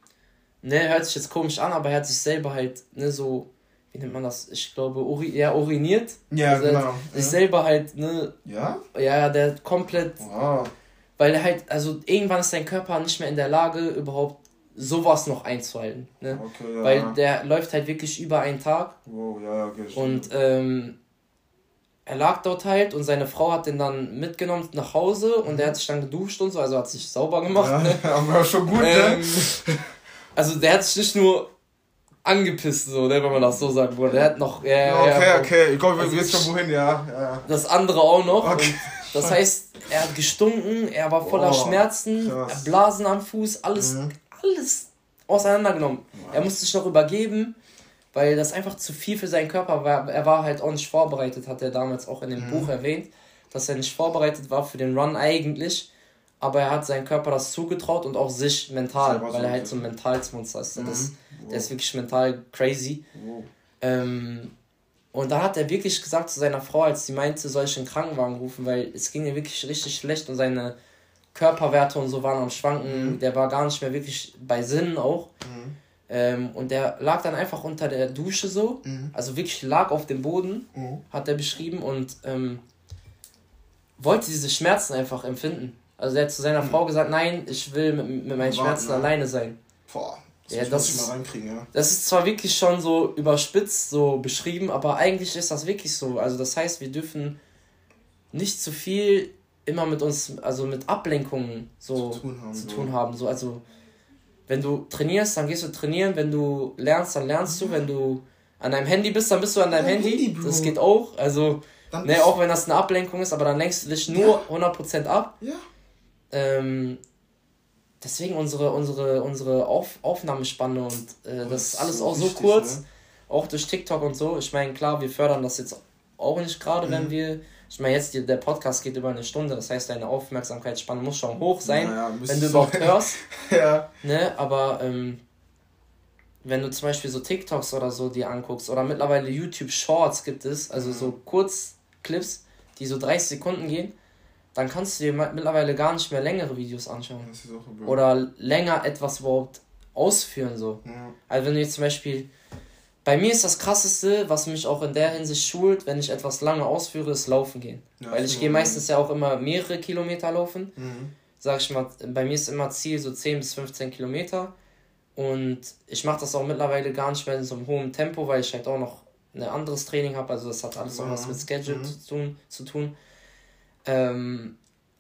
ne, hört sich jetzt komisch an, aber er hat sich selber halt, ne, so wie nennt man das? Ich glaube, uri ja, uriniert. Ja, also genau. Sich ja. selber halt, ne? Ja? Ja, der komplett. Wow. Weil er halt, also irgendwann ist dein Körper nicht mehr in der Lage, überhaupt sowas noch einzuhalten. Ne? Okay, ja. Weil der läuft halt wirklich über einen Tag. Wow, ja, okay. Und ähm, er lag dort halt und seine Frau hat den dann mitgenommen nach Hause und mhm. der hat sich dann geduscht und so, also hat sich sauber gemacht. Ja, ne? aber schon gut, ne? ähm, ne? Also der hat sich nicht nur angepisst, so, ne, wenn man das so sagen würde. Er hat noch. Ja, ja, okay, ja, okay, ich glaube, wir also wissen schon wohin, ja, ja. Das andere auch noch. Okay. das heißt, er hat gestunken, er war voller oh, Schmerzen, krass. Blasen am Fuß, alles, mhm. alles auseinandergenommen. Wow. Er musste sich noch übergeben, weil das einfach zu viel für seinen Körper war. Er war halt auch nicht vorbereitet, hat er damals auch in dem mhm. Buch erwähnt, dass er nicht vorbereitet war für den Run eigentlich. Aber er hat seinem Körper das zugetraut und auch sich mental, weil er halt so ein Mentalsmonster ist. Mhm. Das, der ist wirklich mental crazy. Wow. Ähm, und da hat er wirklich gesagt zu seiner Frau, als sie meinte, soll ich einen Krankenwagen rufen, weil es ging ihr wirklich richtig schlecht und seine Körperwerte und so waren am Schwanken. Mhm. Der war gar nicht mehr wirklich bei Sinnen auch. Mhm. Ähm, und der lag dann einfach unter der Dusche so, mhm. also wirklich lag auf dem Boden, mhm. hat er beschrieben und ähm, wollte diese Schmerzen einfach empfinden. Also er hat zu seiner mhm. Frau gesagt, nein, ich will mit, mit meinen Schmerzen alleine sein. Boah. Das ja, das ist, ja. das ist zwar wirklich schon so überspitzt so beschrieben, aber eigentlich ist das wirklich so. Also das heißt, wir dürfen nicht zu viel immer mit uns, also mit Ablenkungen so zu tun haben. Zu tun so. haben so. Also wenn du trainierst, dann gehst du trainieren, wenn du lernst, dann lernst du, wenn du an deinem Handy bist, dann bist du an deinem Handy. Handy das geht auch. Also, ne, auch wenn das eine Ablenkung ist, aber dann lenkst du dich nur ja. 100% ab. Ja. Ähm, deswegen unsere, unsere, unsere Auf, Aufnahmespanne und äh, das, das, ist alles auch so wichtig, kurz. Ne? Auch durch TikTok und so. Ich meine, klar, wir fördern das jetzt auch nicht gerade, mhm. wenn wir. Ich meine, jetzt der Podcast geht über eine Stunde, das heißt, deine Aufmerksamkeitsspanne muss schon hoch sein, naja, wenn du überhaupt hörst. ja. Ne? Aber ähm, wenn du zum Beispiel so TikToks oder so dir anguckst, oder mittlerweile YouTube Shorts gibt es, also mhm. so Kurzclips, die so 30 Sekunden gehen, dann kannst du dir mittlerweile gar nicht mehr längere Videos anschauen. Das ist auch Oder länger etwas überhaupt ausführen so. Ja. Also wenn du jetzt zum Beispiel bei mir ist das krasseste, was mich auch in der Hinsicht schult, wenn ich etwas lange ausführe, ist Laufen gehen. Ja, Weil ich gehe meistens ja auch immer mehrere Kilometer laufen. Mhm. Sag ich mal, bei mir ist immer Ziel so 10 bis 15 Kilometer. Und ich mache das auch mittlerweile gar nicht mehr in so einem hohen Tempo, weil ich halt auch noch ein anderes Training habe. Also das hat alles ja. auch was mit Schedule mhm. zu tun. Zu tun. Ähm,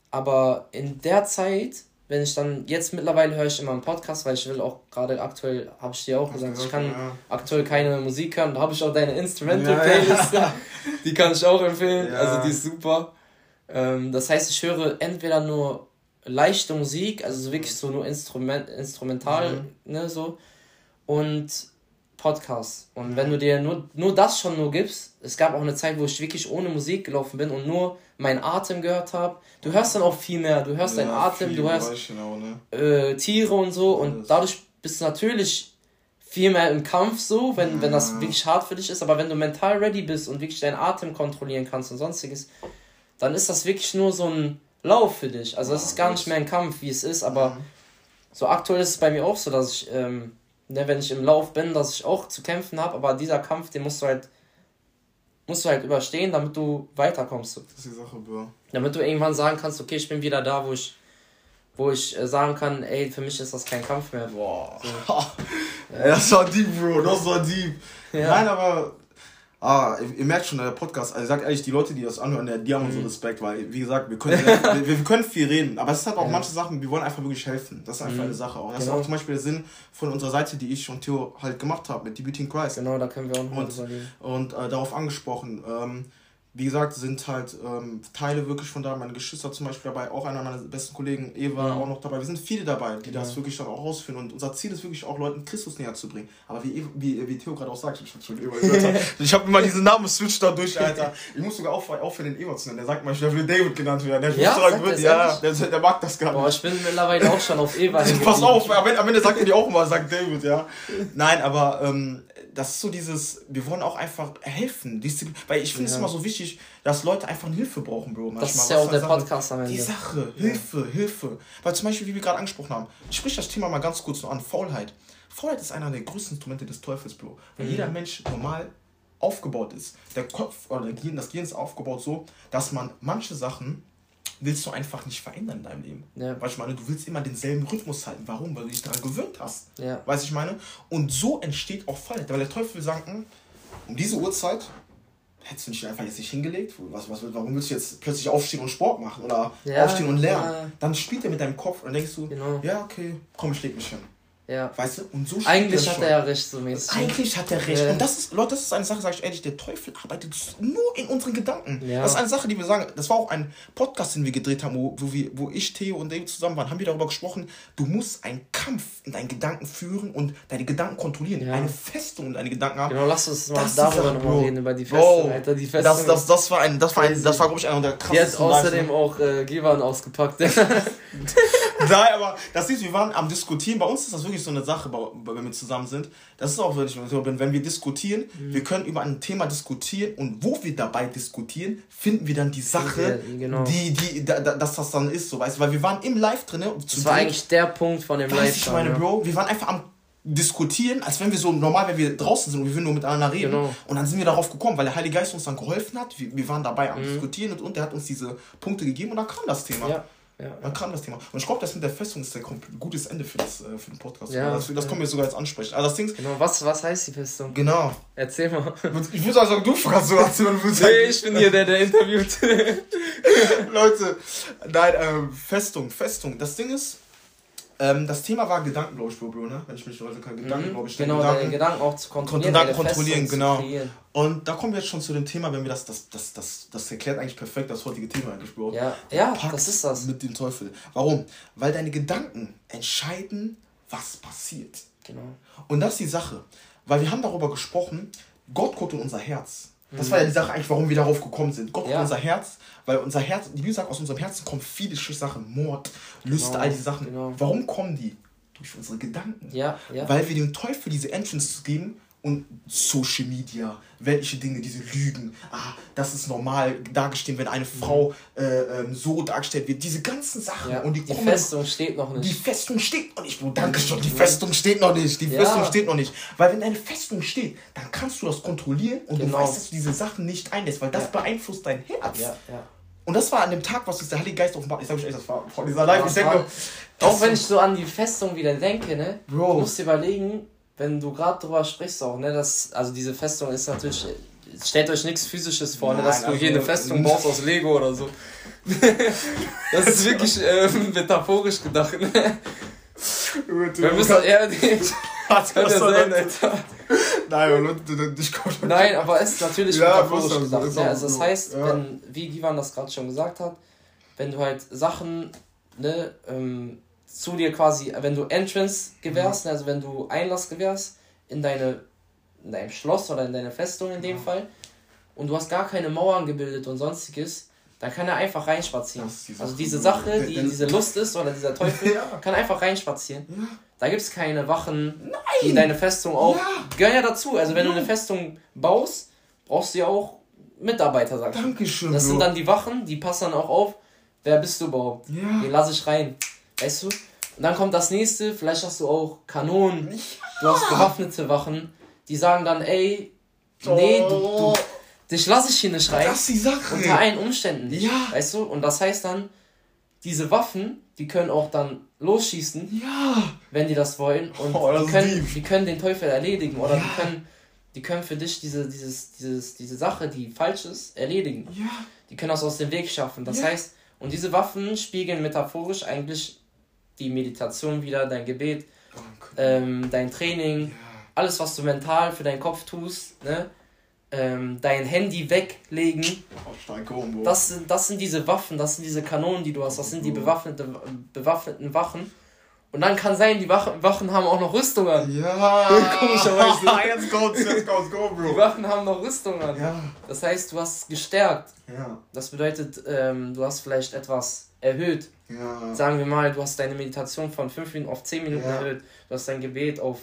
aber in der Zeit wenn ich dann, jetzt mittlerweile höre ich immer einen Podcast, weil ich will auch gerade aktuell, habe ich dir auch gesagt, ich kann ja. aktuell keine Musik hören, da habe ich auch deine Instrumental-Playlist, ja, ja. die kann ich auch empfehlen, also die ist super. Ähm, das heißt, ich höre entweder nur leichte Musik, also wirklich so nur Instrument, instrumental, mhm. ne, so, und Podcasts. Und wenn du dir nur, nur das schon nur gibst, es gab auch eine Zeit, wo ich wirklich ohne Musik gelaufen bin und nur meinen Atem gehört habe. Du hörst dann auch viel mehr. Du hörst ja, deinen Atem, du hörst genau, ne? äh, Tiere und so. Und dadurch bist du natürlich viel mehr im Kampf so, wenn, ja. wenn das wirklich hart für dich ist. Aber wenn du mental ready bist und wirklich deinen Atem kontrollieren kannst und sonstiges, dann ist das wirklich nur so ein Lauf für dich. Also es ist gar nicht mehr ein Kampf, wie es ist. Aber so aktuell ist es bei mir auch so, dass ich... Ähm, ne, wenn ich im Lauf bin, dass ich auch zu kämpfen habe, aber dieser Kampf, den musst du halt musst du halt überstehen, damit du weiterkommst. Das ist die Sache, Bro. Damit du irgendwann sagen kannst, okay, ich bin wieder da, wo ich wo ich äh, sagen kann, ey, für mich ist das kein Kampf mehr. Boah. So. das war deep, Bro, das war deep. Ja. Nein, aber Ah, ihr, merkt schon, der Podcast, also ich sag ehrlich, die Leute, die das anhören, die haben mhm. so Respekt, weil, wie gesagt, wir können, wir, wir, können viel reden, aber es ist halt auch ja. manche Sachen, wir wollen einfach wirklich helfen. Das ist einfach mhm. eine Sache. Und das genau. ist auch zum Beispiel der Sinn von unserer Seite, die ich und Theo halt gemacht habe, mit Debuting Christ. Genau, da können wir auch noch Und, und äh, darauf angesprochen. Ähm, wie gesagt, sind halt ähm, Teile wirklich von da, meine Geschwister zum Beispiel dabei, auch einer meiner besten Kollegen, Eva, mhm. auch noch dabei. Wir sind viele dabei, die ja. das wirklich dann auch ausführen. Und unser Ziel ist wirklich auch Leuten Christus näher zu bringen. Aber wie, wie, wie Theo gerade auch sagt, ich, schon Eva ich habe immer diesen Namen switch da durch, Alter. Ich muss sogar aufhören, den Eva zu nennen. Der sagt mal, ich will David genannt werden. Der, ja, sagt wird, ja, der, der, mag das gar nicht. Boah, ich bin mittlerweile auch schon auf Eva. Pass auf, am Ende sagt er die auch immer, sagt David, ja. Nein, aber ähm, das ist so dieses, wir wollen auch einfach helfen. Weil ich finde es ja. immer so wichtig, dass Leute einfach Hilfe brauchen, Bro. Manchmal. Das ist ja auch der Sache, Podcast am Ende. Die Sache, Hilfe, ja. Hilfe. Weil zum Beispiel, wie wir gerade angesprochen haben, ich spreche das Thema mal ganz kurz noch an, Faulheit. Faulheit ist einer der größten Instrumente des Teufels, Bro. Weil mhm. jeder Mensch normal aufgebaut ist. Der Kopf oder der Gehirn, das Gehirn ist aufgebaut so, dass man manche Sachen willst du einfach nicht verändern in deinem Leben. Ja. Weißt ich meine, du willst immer denselben Rhythmus halten. Warum? Weil du dich daran gewöhnt hast. Ja. Weißt ich meine? Und so entsteht auch Fall. Weil der Teufel will sagen, hm, um diese Uhrzeit hättest du nicht einfach jetzt nicht hingelegt? Was, was, warum willst du jetzt plötzlich aufstehen und Sport machen oder ja, aufstehen und lernen? Ja. Dann spielt er mit deinem Kopf und dann denkst du, genau. ja, okay, komm, ich leg mich hin. Ja. Weißt du? Und so Eigentlich hat er ja recht, so mäßig. Eigentlich hat er recht. Ja. Und das ist, Leute, das ist eine Sache, sage ich ehrlich, der Teufel arbeitet nur in unseren Gedanken. Ja. Das ist eine Sache, die wir sagen, das war auch ein Podcast, den wir gedreht haben, wo, wo, wir, wo ich, Theo und David zusammen waren, haben wir darüber gesprochen, du musst einen Kampf in deinen Gedanken führen und deine Gedanken kontrollieren. Ja. Eine Festung in deine Gedanken haben. Genau, lass uns mal darüber nochmal reden, über die Festung, Bro, Alter. Die Festung das, das, das war ein, das war ein, das war, glaube ich, einer der krassesten. Jetzt außerdem Leisten. auch äh, Givan ausgepackt. Nein, aber das ist, wir waren am Diskutieren. Bei uns ist das wirklich so eine Sache, wenn wir zusammen sind. Das ist auch wirklich so, wenn wir diskutieren, mhm. wir können über ein Thema diskutieren und wo wir dabei diskutieren, finden wir dann die Sache, ja, genau. die, die, da, dass das dann ist, so weißt du, weil wir waren im Live drin. Das war eigentlich der Punkt von dem Live. Ich meine, Bro, wir waren einfach am diskutieren, als wenn wir so normal, wenn wir draußen sind und wir würden nur miteinander reden. Genau. Und dann sind wir darauf gekommen, weil der Heilige Geist uns dann geholfen hat. Wir, wir waren dabei am mhm. Diskutieren und, und der hat uns diese Punkte gegeben und dann kam das Thema. Ja. Ja. Dann kam das Thema. Und ich glaube, das mit der Festung ist ein gutes Ende für, das, äh, für den Podcast. Ja, das, das können wir sogar jetzt ansprechen. Also das Ding genau, was, was heißt die Festung? Genau. Erzähl mal. Ich würde sagen, du kannst so erzählen. nee, ich bin hier der, der interviewt. Leute, nein, ähm, Festung, Festung. Das Ding ist, ähm, das Thema war Gedanken, glaube ich, Bro, ne? Wenn ich mich nicht irre, Gedanken, mhm. glaube ich. Genau, Gedanken, Gedanken auch zu kontrollieren. Gedanken kontrollieren, genau. Und da kommen wir jetzt schon zu dem Thema, wenn wir das, das, das, das, das erklärt eigentlich perfekt das heutige Thema eigentlich, Bro. Ja, ja das ist das. Mit dem Teufel. Warum? Weil deine Gedanken entscheiden, was passiert. Genau. Und das ist die Sache. Weil wir haben darüber gesprochen, Gott guckt in unser Herz. Das war ja die Sache eigentlich, warum wir darauf gekommen sind. Gott ja. unser Herz, weil unser Herz, die Bibel sagt, aus unserem Herzen kommen viele Sachen, Mord, Lüste, genau, all diese Sachen. Genau. Warum kommen die? Durch unsere Gedanken. Ja, ja. Weil wir dem Teufel diese Entrance geben und Social Media, welche Dinge, diese Lügen, ah, das ist normal dargestellt, wenn eine Frau äh, ähm, so dargestellt wird, diese ganzen Sachen. Ja, und die, die Festung steht noch nicht. Die Festung steht noch nicht, Bro, danke schon, die Festung steht noch nicht, die ja. Festung steht noch nicht. Weil wenn eine Festung steht, dann kannst du das kontrollieren und genau. du weißt, dass du diese Sachen nicht einlässt, weil das ja. beeinflusst dein Herz. Und das war an dem Tag, was ist der Heilige Geist offenbart. Ich sag euch echt, das war vor dieser Live. Ich denke, auch wenn ich so an die Festung wieder denke, ne? Bro. Du musst dir überlegen, wenn du gerade drüber sprichst auch, ne, dass, also diese Festung ist natürlich, stellt euch nichts physisches vor, ne, dass du hier eine also, Festung baust aus Lego oder so. das ist wirklich äh, metaphorisch gedacht, ne? Wir müssen eher die. Hat ja sein, Alter. Nein, Leute, ich komme Nein, aber es ist natürlich ja, metaphorisch gedacht. Ja, also das heißt, ja. wenn, wie Givan das gerade schon gesagt hat, wenn du halt Sachen, ne, ähm, zu dir quasi, wenn du Entrance gewährst, mhm. also wenn du Einlass gewährst in deine in deinem Schloss oder in deine Festung in dem mhm. Fall und du hast gar keine Mauern gebildet und sonstiges, dann kann er einfach reinspazieren. Die also diese Sache, die diese Lust ist oder dieser Teufel, ja. kann einfach reinspazieren. Ja. Da gibt es keine Wachen, Nein. die deine Festung auch ja. gehören ja dazu. Also wenn du eine Festung baust, brauchst du ja auch Mitarbeiter, sag ich. Dankeschön. Das sind dann die Wachen, die passen dann auch auf. Wer bist du überhaupt? Ja. Den lasse ich rein. Weißt du? Und dann kommt das nächste, vielleicht hast du auch Kanonen, ja. du hast bewaffnete Wachen, die sagen dann, ey, nee, du, du, dich lasse ich hier nicht rein. Das ist die Sache. Unter allen Umständen nicht. Ja. Weißt du? Und das heißt dann, diese Waffen, die können auch dann losschießen, ja. wenn die das wollen. Und oh, das die, können, die können den Teufel erledigen. Oder ja. die können die können für dich diese, dieses, dieses, diese Sache, die falsch ist, erledigen. Ja. Die können das aus dem Weg schaffen. Das heißt, und diese Waffen spiegeln metaphorisch eigentlich die Meditation wieder, dein Gebet, ähm, dein Training, ja. alles, was du mental für deinen Kopf tust, ne? Ähm, dein Handy weglegen. Oh, das, sind, das sind diese Waffen, das sind diese Kanonen, die du hast, das sind die bewaffnete, bewaffneten Wachen. Und dann kann sein, die Wachen, Wachen haben auch noch Rüstung an. Ja. Komischerweise. jetzt kommt's, jetzt kommt's, go, Bro. Die Wachen haben noch Rüstung an. Ja. Das heißt, du hast gestärkt. Ja. Das bedeutet, ähm, du hast vielleicht etwas erhöht. Ja. Sagen wir mal, du hast deine Meditation von 5 Minuten auf 10 Minuten ja. erhöht. Du hast dein Gebet auf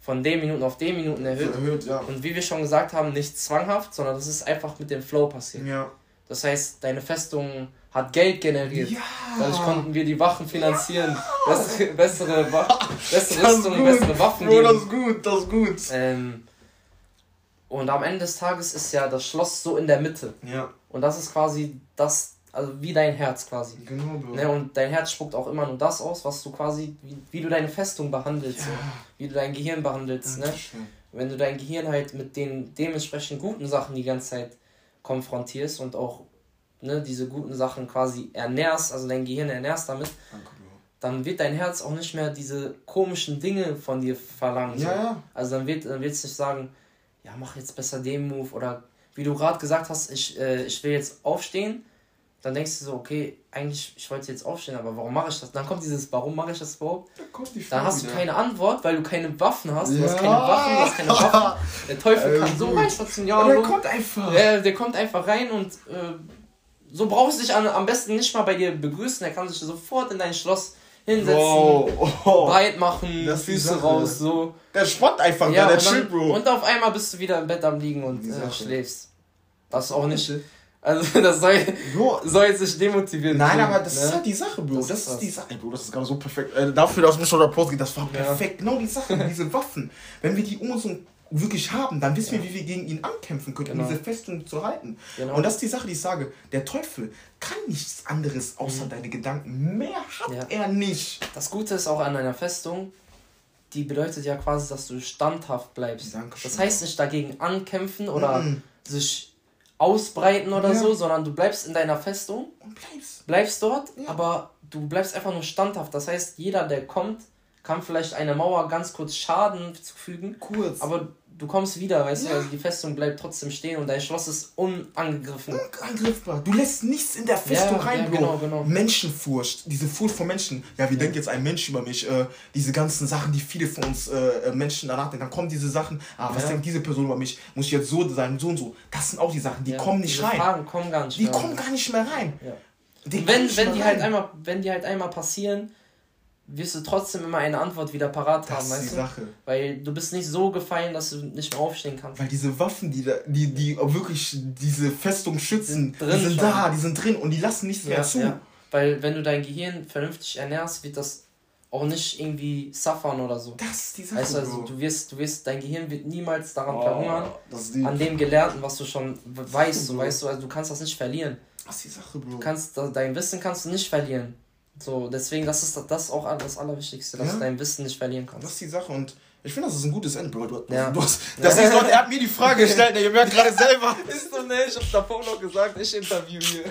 von den Minuten auf den Minuten erhöht. erhöht ja. Und wie wir schon gesagt haben, nicht zwanghaft, sondern das ist einfach mit dem Flow passiert. Ja. Das heißt, deine Festung hat Geld generiert. Ja. Dadurch konnten wir die Wachen finanzieren. Ja. Bessere, bessere, Wa bessere Rüstung, bessere Waffen Bro, geben. das ist gut, das ist gut. Ähm, und am Ende des Tages ist ja das Schloss so in der Mitte. Ja. Und das ist quasi das, also wie dein Herz quasi. Genau, Bro. Ne, und dein Herz spuckt auch immer nur das aus, was du quasi, wie, wie du deine Festung behandelst, ja. so, wie du dein Gehirn behandelst. Ne? Wenn du dein Gehirn halt mit den dementsprechend guten Sachen die ganze Zeit konfrontierst und auch ne, diese guten Sachen quasi ernährst, also dein Gehirn ernährst damit, Danke, dann wird dein Herz auch nicht mehr diese komischen Dinge von dir verlangen. Ja, ja. Also dann wird dann es nicht sagen, ja, mach jetzt besser den Move oder wie du gerade gesagt hast, ich, äh, ich will jetzt aufstehen, dann denkst du so, okay, eigentlich, ich wollte jetzt aufstehen, aber warum mache ich das? Dann kommt dieses, warum mache ich das überhaupt? Dann hast du keine Antwort, weil du keine Waffen hast. Du ja. hast keine Waffen, du hast keine Waffen. Der Teufel kann so reinspazieren. Ja, der kommt einfach. Der, der kommt einfach rein und äh, so brauchst du dich am besten nicht mal bei dir begrüßen. Er kann sich sofort in dein Schloss hinsetzen, wow. oh. breit machen, das Füße raus, so. Der spannt einfach, ja, der chill, Bro. Und auf einmal bist du wieder im Bett am Liegen und äh, schläfst. Das ist auch nicht. Also das soll, soll jetzt nicht demotivieren. Nein, aber das ne? ist halt die Sache, Bro. Das, das ist, ist die Sache, Bro. Das ist gerade so perfekt. Äh, dafür, dass mich schon der Post geht, das war perfekt. Ja. Genau die Sache, diese Waffen. Wenn wir die um uns wirklich haben, dann wissen ja. wir, wie wir gegen ihn ankämpfen können, genau. um diese Festung zu halten. Genau. Und das ist die Sache, die ich sage. Der Teufel kann nichts anderes außer mhm. deine Gedanken. Mehr hat ja. er nicht. Das Gute ist auch an einer Festung, die bedeutet ja quasi, dass du standhaft bleibst. Dankeschön. Das heißt nicht dagegen ankämpfen oder mhm. sich ausbreiten oder ja. so, sondern du bleibst in deiner Festung. Und bleibst. Bleibst dort, aber du bleibst einfach nur standhaft. Das heißt, jeder, der kommt, kann vielleicht eine Mauer ganz kurz Schaden zufügen. Kurz. Aber du kommst wieder, weißt ja. du, also die Festung bleibt trotzdem stehen und dein Schloss ist unangegriffen. Unangriffbar. Du lässt nichts in der Festung ja, rein, ja, Bro. Genau, genau. Menschenfurcht, diese Furcht vor Menschen. Ja, wie denkt jetzt ein Mensch über mich? Äh, diese ganzen Sachen, die viele von uns äh, Menschen danach denken. Dann kommen diese Sachen, ah, was denkt diese Person über mich? Muss ich jetzt so sein, so und so. Das sind auch die Sachen, die kommen nicht rein. Fragen kommen gar nicht Die kommen gar nicht mehr rein. wenn, wenn die halt einmal, wenn die halt einmal passieren, wirst du trotzdem immer eine Antwort wieder parat das haben, weißt ist die du? Sache. Weil du bist nicht so gefallen, dass du nicht mehr aufstehen kannst. Weil diese Waffen, die da, die, die wirklich diese Festung schützen, die sind, die sind da, die sind drin und die lassen nichts ja, mehr zu. Ja. Weil wenn du dein Gehirn vernünftig ernährst, wird das auch nicht irgendwie suffern oder so. Das ist die Sache, weißt du, also, du wirst, du wirst, dein Gehirn wird niemals daran oh, verhungern, an dem Gelernten, was du schon weißt, so, weißt du, also du kannst das nicht verlieren. Das ist die Sache, Bro. Du kannst, dein Wissen kannst du nicht verlieren. So, deswegen, das ist das auch das Allerwichtigste, dass ja? du dein Wissen nicht verlieren kannst. Das ist die Sache und ich finde, das ist ein gutes Ende, Bro. Du, ja. du hast, das ja. ist Gott, er hat mir die Frage gestellt, ihr merkt gerade selber. ist so, ne, ich hab davor noch gesagt, ich interview hier.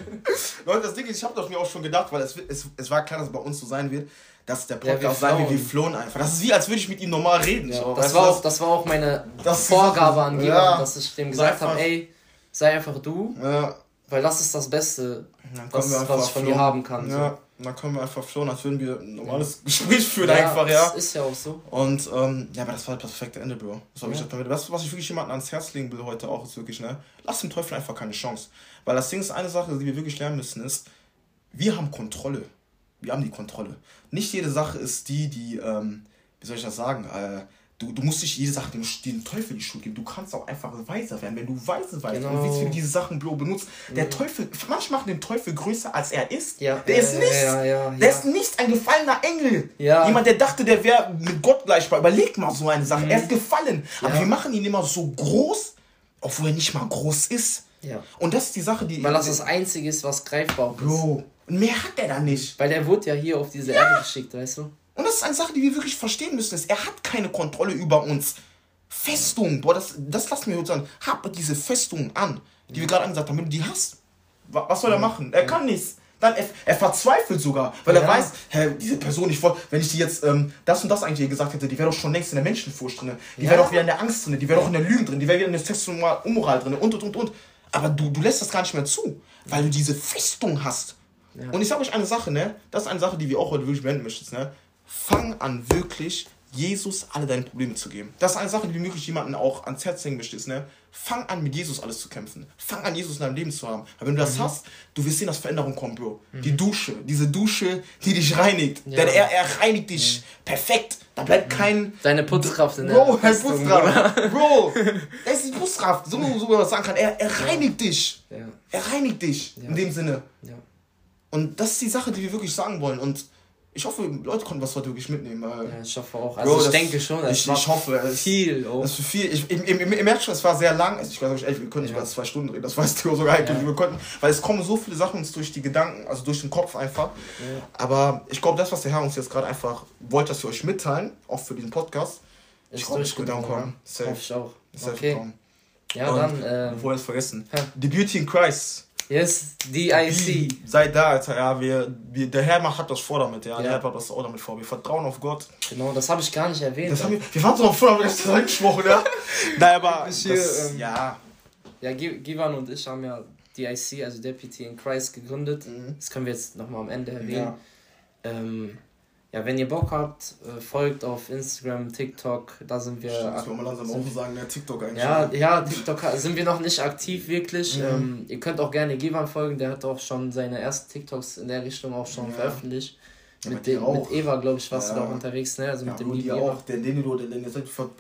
Leute, das Ding ist, ich habe das mir auch schon gedacht, weil es, es, es war klar, dass es bei uns so sein wird, dass der Podcast ja, sein wird, wir flohen einfach. Das ist wie, als würde ich mit ihm normal reden. Ja, das, war auch, das war auch meine Vorgabe an ja. dass ich dem gesagt habe, ey, sei einfach du. Weil das ist das Beste, was, was ich von dir haben kann. Ja, so. dann können wir einfach flohen, als würden wir ein normales Gespräch führen, ja, einfach, ja. Das ist ja auch so. Und, ähm, ja, aber das war das perfekte Ende, Bro. Das, ja. ich, das, was ich wirklich jemandem ans Herz legen will heute auch, ist wirklich, ne, lass dem Teufel einfach keine Chance. Weil das Ding ist, eine Sache, die wir wirklich lernen müssen, ist, wir haben Kontrolle. Wir haben die Kontrolle. Nicht jede Sache ist die, die, ähm, wie soll ich das sagen, äh, Du, du musst nicht jede Sache dem, dem Teufel die Schuld geben. Du kannst auch einfach weiser werden. Wenn du weise weißt genau. und wie du diese Sachen Bro benutzt. Der mhm. Teufel, manche machen den Teufel größer als er ist. Ja. Der ist nicht, ja, ja, der ist nicht ein gefallener Engel. Jemand, der dachte, der wäre mit Gott gleichbar. Überleg mal so eine Sache. Mhm. Er ist gefallen. Aber wir machen ihn immer so groß, obwohl er nicht mal groß ist. Ja. Und das ist die Sache, die. Weil das das Einzige ist, was greifbar ist. Bro. Und mehr hat er da nicht. Weil der wurde ja hier auf diese Erde geschickt, weißt du? Und das ist eine Sache, die wir wirklich verstehen müssen. Er hat keine Kontrolle über uns. Festung, boah, das, das lassen wir uns sagen. Hab diese Festung an, die wir gerade angesagt haben. Wenn du die hast, was soll er machen? Er kann nichts. Dann er, er verzweifelt sogar, weil ja. er weiß, hä, diese Person, ich wollte, wenn ich die jetzt ähm, das und das eigentlich gesagt hätte, die wäre doch schon längst in der Menschenfurcht drin, die ja. wäre doch wieder in der Angst drin, die wäre doch in der Lügen drin, die wäre wieder in der sexuellen Unmoral drin und und und und. Aber du, du lässt das gar nicht mehr zu, weil du diese Festung hast. Ja. Und ich sage euch eine Sache, ne? Das ist eine Sache, die wir auch heute wirklich beenden möchten, ne? Fang an wirklich Jesus alle deine Probleme zu geben. Das ist eine Sache, die wirklich jemanden auch ans Herz hängen möchte. Ne? Fang an, mit Jesus alles zu kämpfen. Fang an, Jesus in deinem Leben zu haben. Weil wenn du das mhm. hast, du wirst sehen, dass Veränderung kommt, Bro. Mhm. Die Dusche, diese Dusche, die dich reinigt. Ja. Denn er, er reinigt dich mhm. perfekt. Da bleibt mhm. kein... Deine Putzkraft in der Bro, deine Putzkraft. Bro, das ist die Putzkraft. So, so wie man das sagen kann. Er, er reinigt dich. Ja. Er reinigt dich. Ja. In dem Sinne. Und das ist die Sache, die wir wirklich sagen wollen. Und ich hoffe, Leute konnten was heute wirklich mitnehmen. Weil, ja, ich hoffe auch. Also Bro, ich das, denke schon. Ich, ich hoffe, es viel. Oh. Das ist viel. Ich, im, im März schon, es war sehr lang. Ich glaube, wir können nicht ja. über zwei Stunden reden. Das weiß Theo sogar eigentlich. Ja. Wir konnten, weil es kommen so viele Sachen uns durch die Gedanken, also durch den Kopf einfach. Ja. Aber ich glaube, das, was der Herr uns jetzt gerade einfach wollte, dass wir euch mitteilen, auch für diesen Podcast, ich glaube, es wird ankommen. Safe. Hoffe ich auch. Safe okay. Kommen. Ja, Und, dann. Ähm, bevor wir es vergessen. The Beauty in Christ. Yes, DIC. Seid da, Alter. Ja, wir, wir, der Herr hat das vor damit, ja. ja. Der Herr hat das auch damit vor. Wir vertrauen auf Gott. Genau, das habe ich gar nicht erwähnt. Das haben wir, wir waren so vor, haben wir das angesprochen, ja. Nein, aber. Hier, das, ähm, ja. Ja, Givan und ich haben ja DIC, also Deputy in Christ, gegründet. Mhm. Das können wir jetzt nochmal am Ende erwähnen. Ja. Ähm, ja, wenn ihr Bock habt, äh, folgt auf Instagram, TikTok, da sind wir. Stimmt, das mal langsam auch sagen, ja, TikTok eigentlich. Ja, ja, TikTok sind wir noch nicht aktiv wirklich. Mhm. Ähm, ihr könnt auch gerne Gevan folgen, der hat auch schon seine ersten TikToks in der Richtung auch schon ja. veröffentlicht. Ja, mit, dem, mit Eva, glaube ich, warst ja. du da auch unterwegs, ne? Also ja, mit dem die auch, der, den, den, den, der,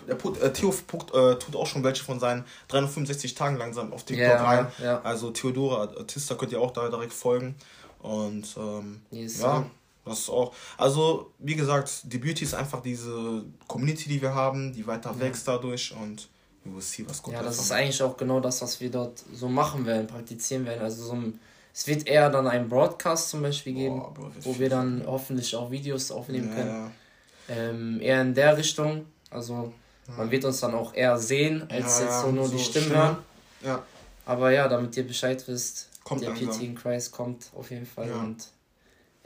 der, äh, Theo äh, tut auch schon welche von seinen 365 Tagen langsam auf TikTok yeah, rein. Also Theodora Artista könnt ihr auch da direkt folgen. Und ähm, yes, ja. Das ist auch, also wie gesagt, die Beauty ist einfach diese Community, die wir haben, die weiter ja. wächst dadurch und we will see, was kommt. Ja, das ist eigentlich auch genau das, was wir dort so machen werden, praktizieren werden. Also so ein, es wird eher dann einen Broadcast zum Beispiel geben, Boah, Bro, wo wir dann hoffentlich auch Videos aufnehmen ja, können. Ja. Ähm, eher in der Richtung. Also man wird uns dann auch eher sehen, als jetzt so nur so die Stimmen Stimme. hören. Ja. Aber ja, damit ihr Bescheid wisst, kommt der PT in Christ kommt auf jeden Fall und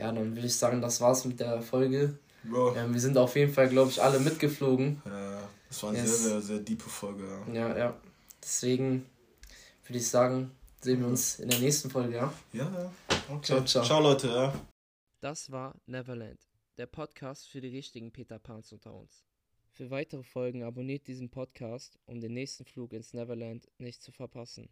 ja, dann würde ich sagen, das war's mit der Folge. Ähm, wir sind auf jeden Fall, glaube ich, alle mitgeflogen. Ja, das war eine yes. sehr, sehr, sehr diepe Folge. Ja, ja. ja. Deswegen würde ich sagen, sehen wir uns in der nächsten Folge, ja? Ja, okay. Ciao, ciao. Ciao, Leute, ja. Das war Neverland, der Podcast für die richtigen Peter Pans unter uns. Für weitere Folgen abonniert diesen Podcast, um den nächsten Flug ins Neverland nicht zu verpassen.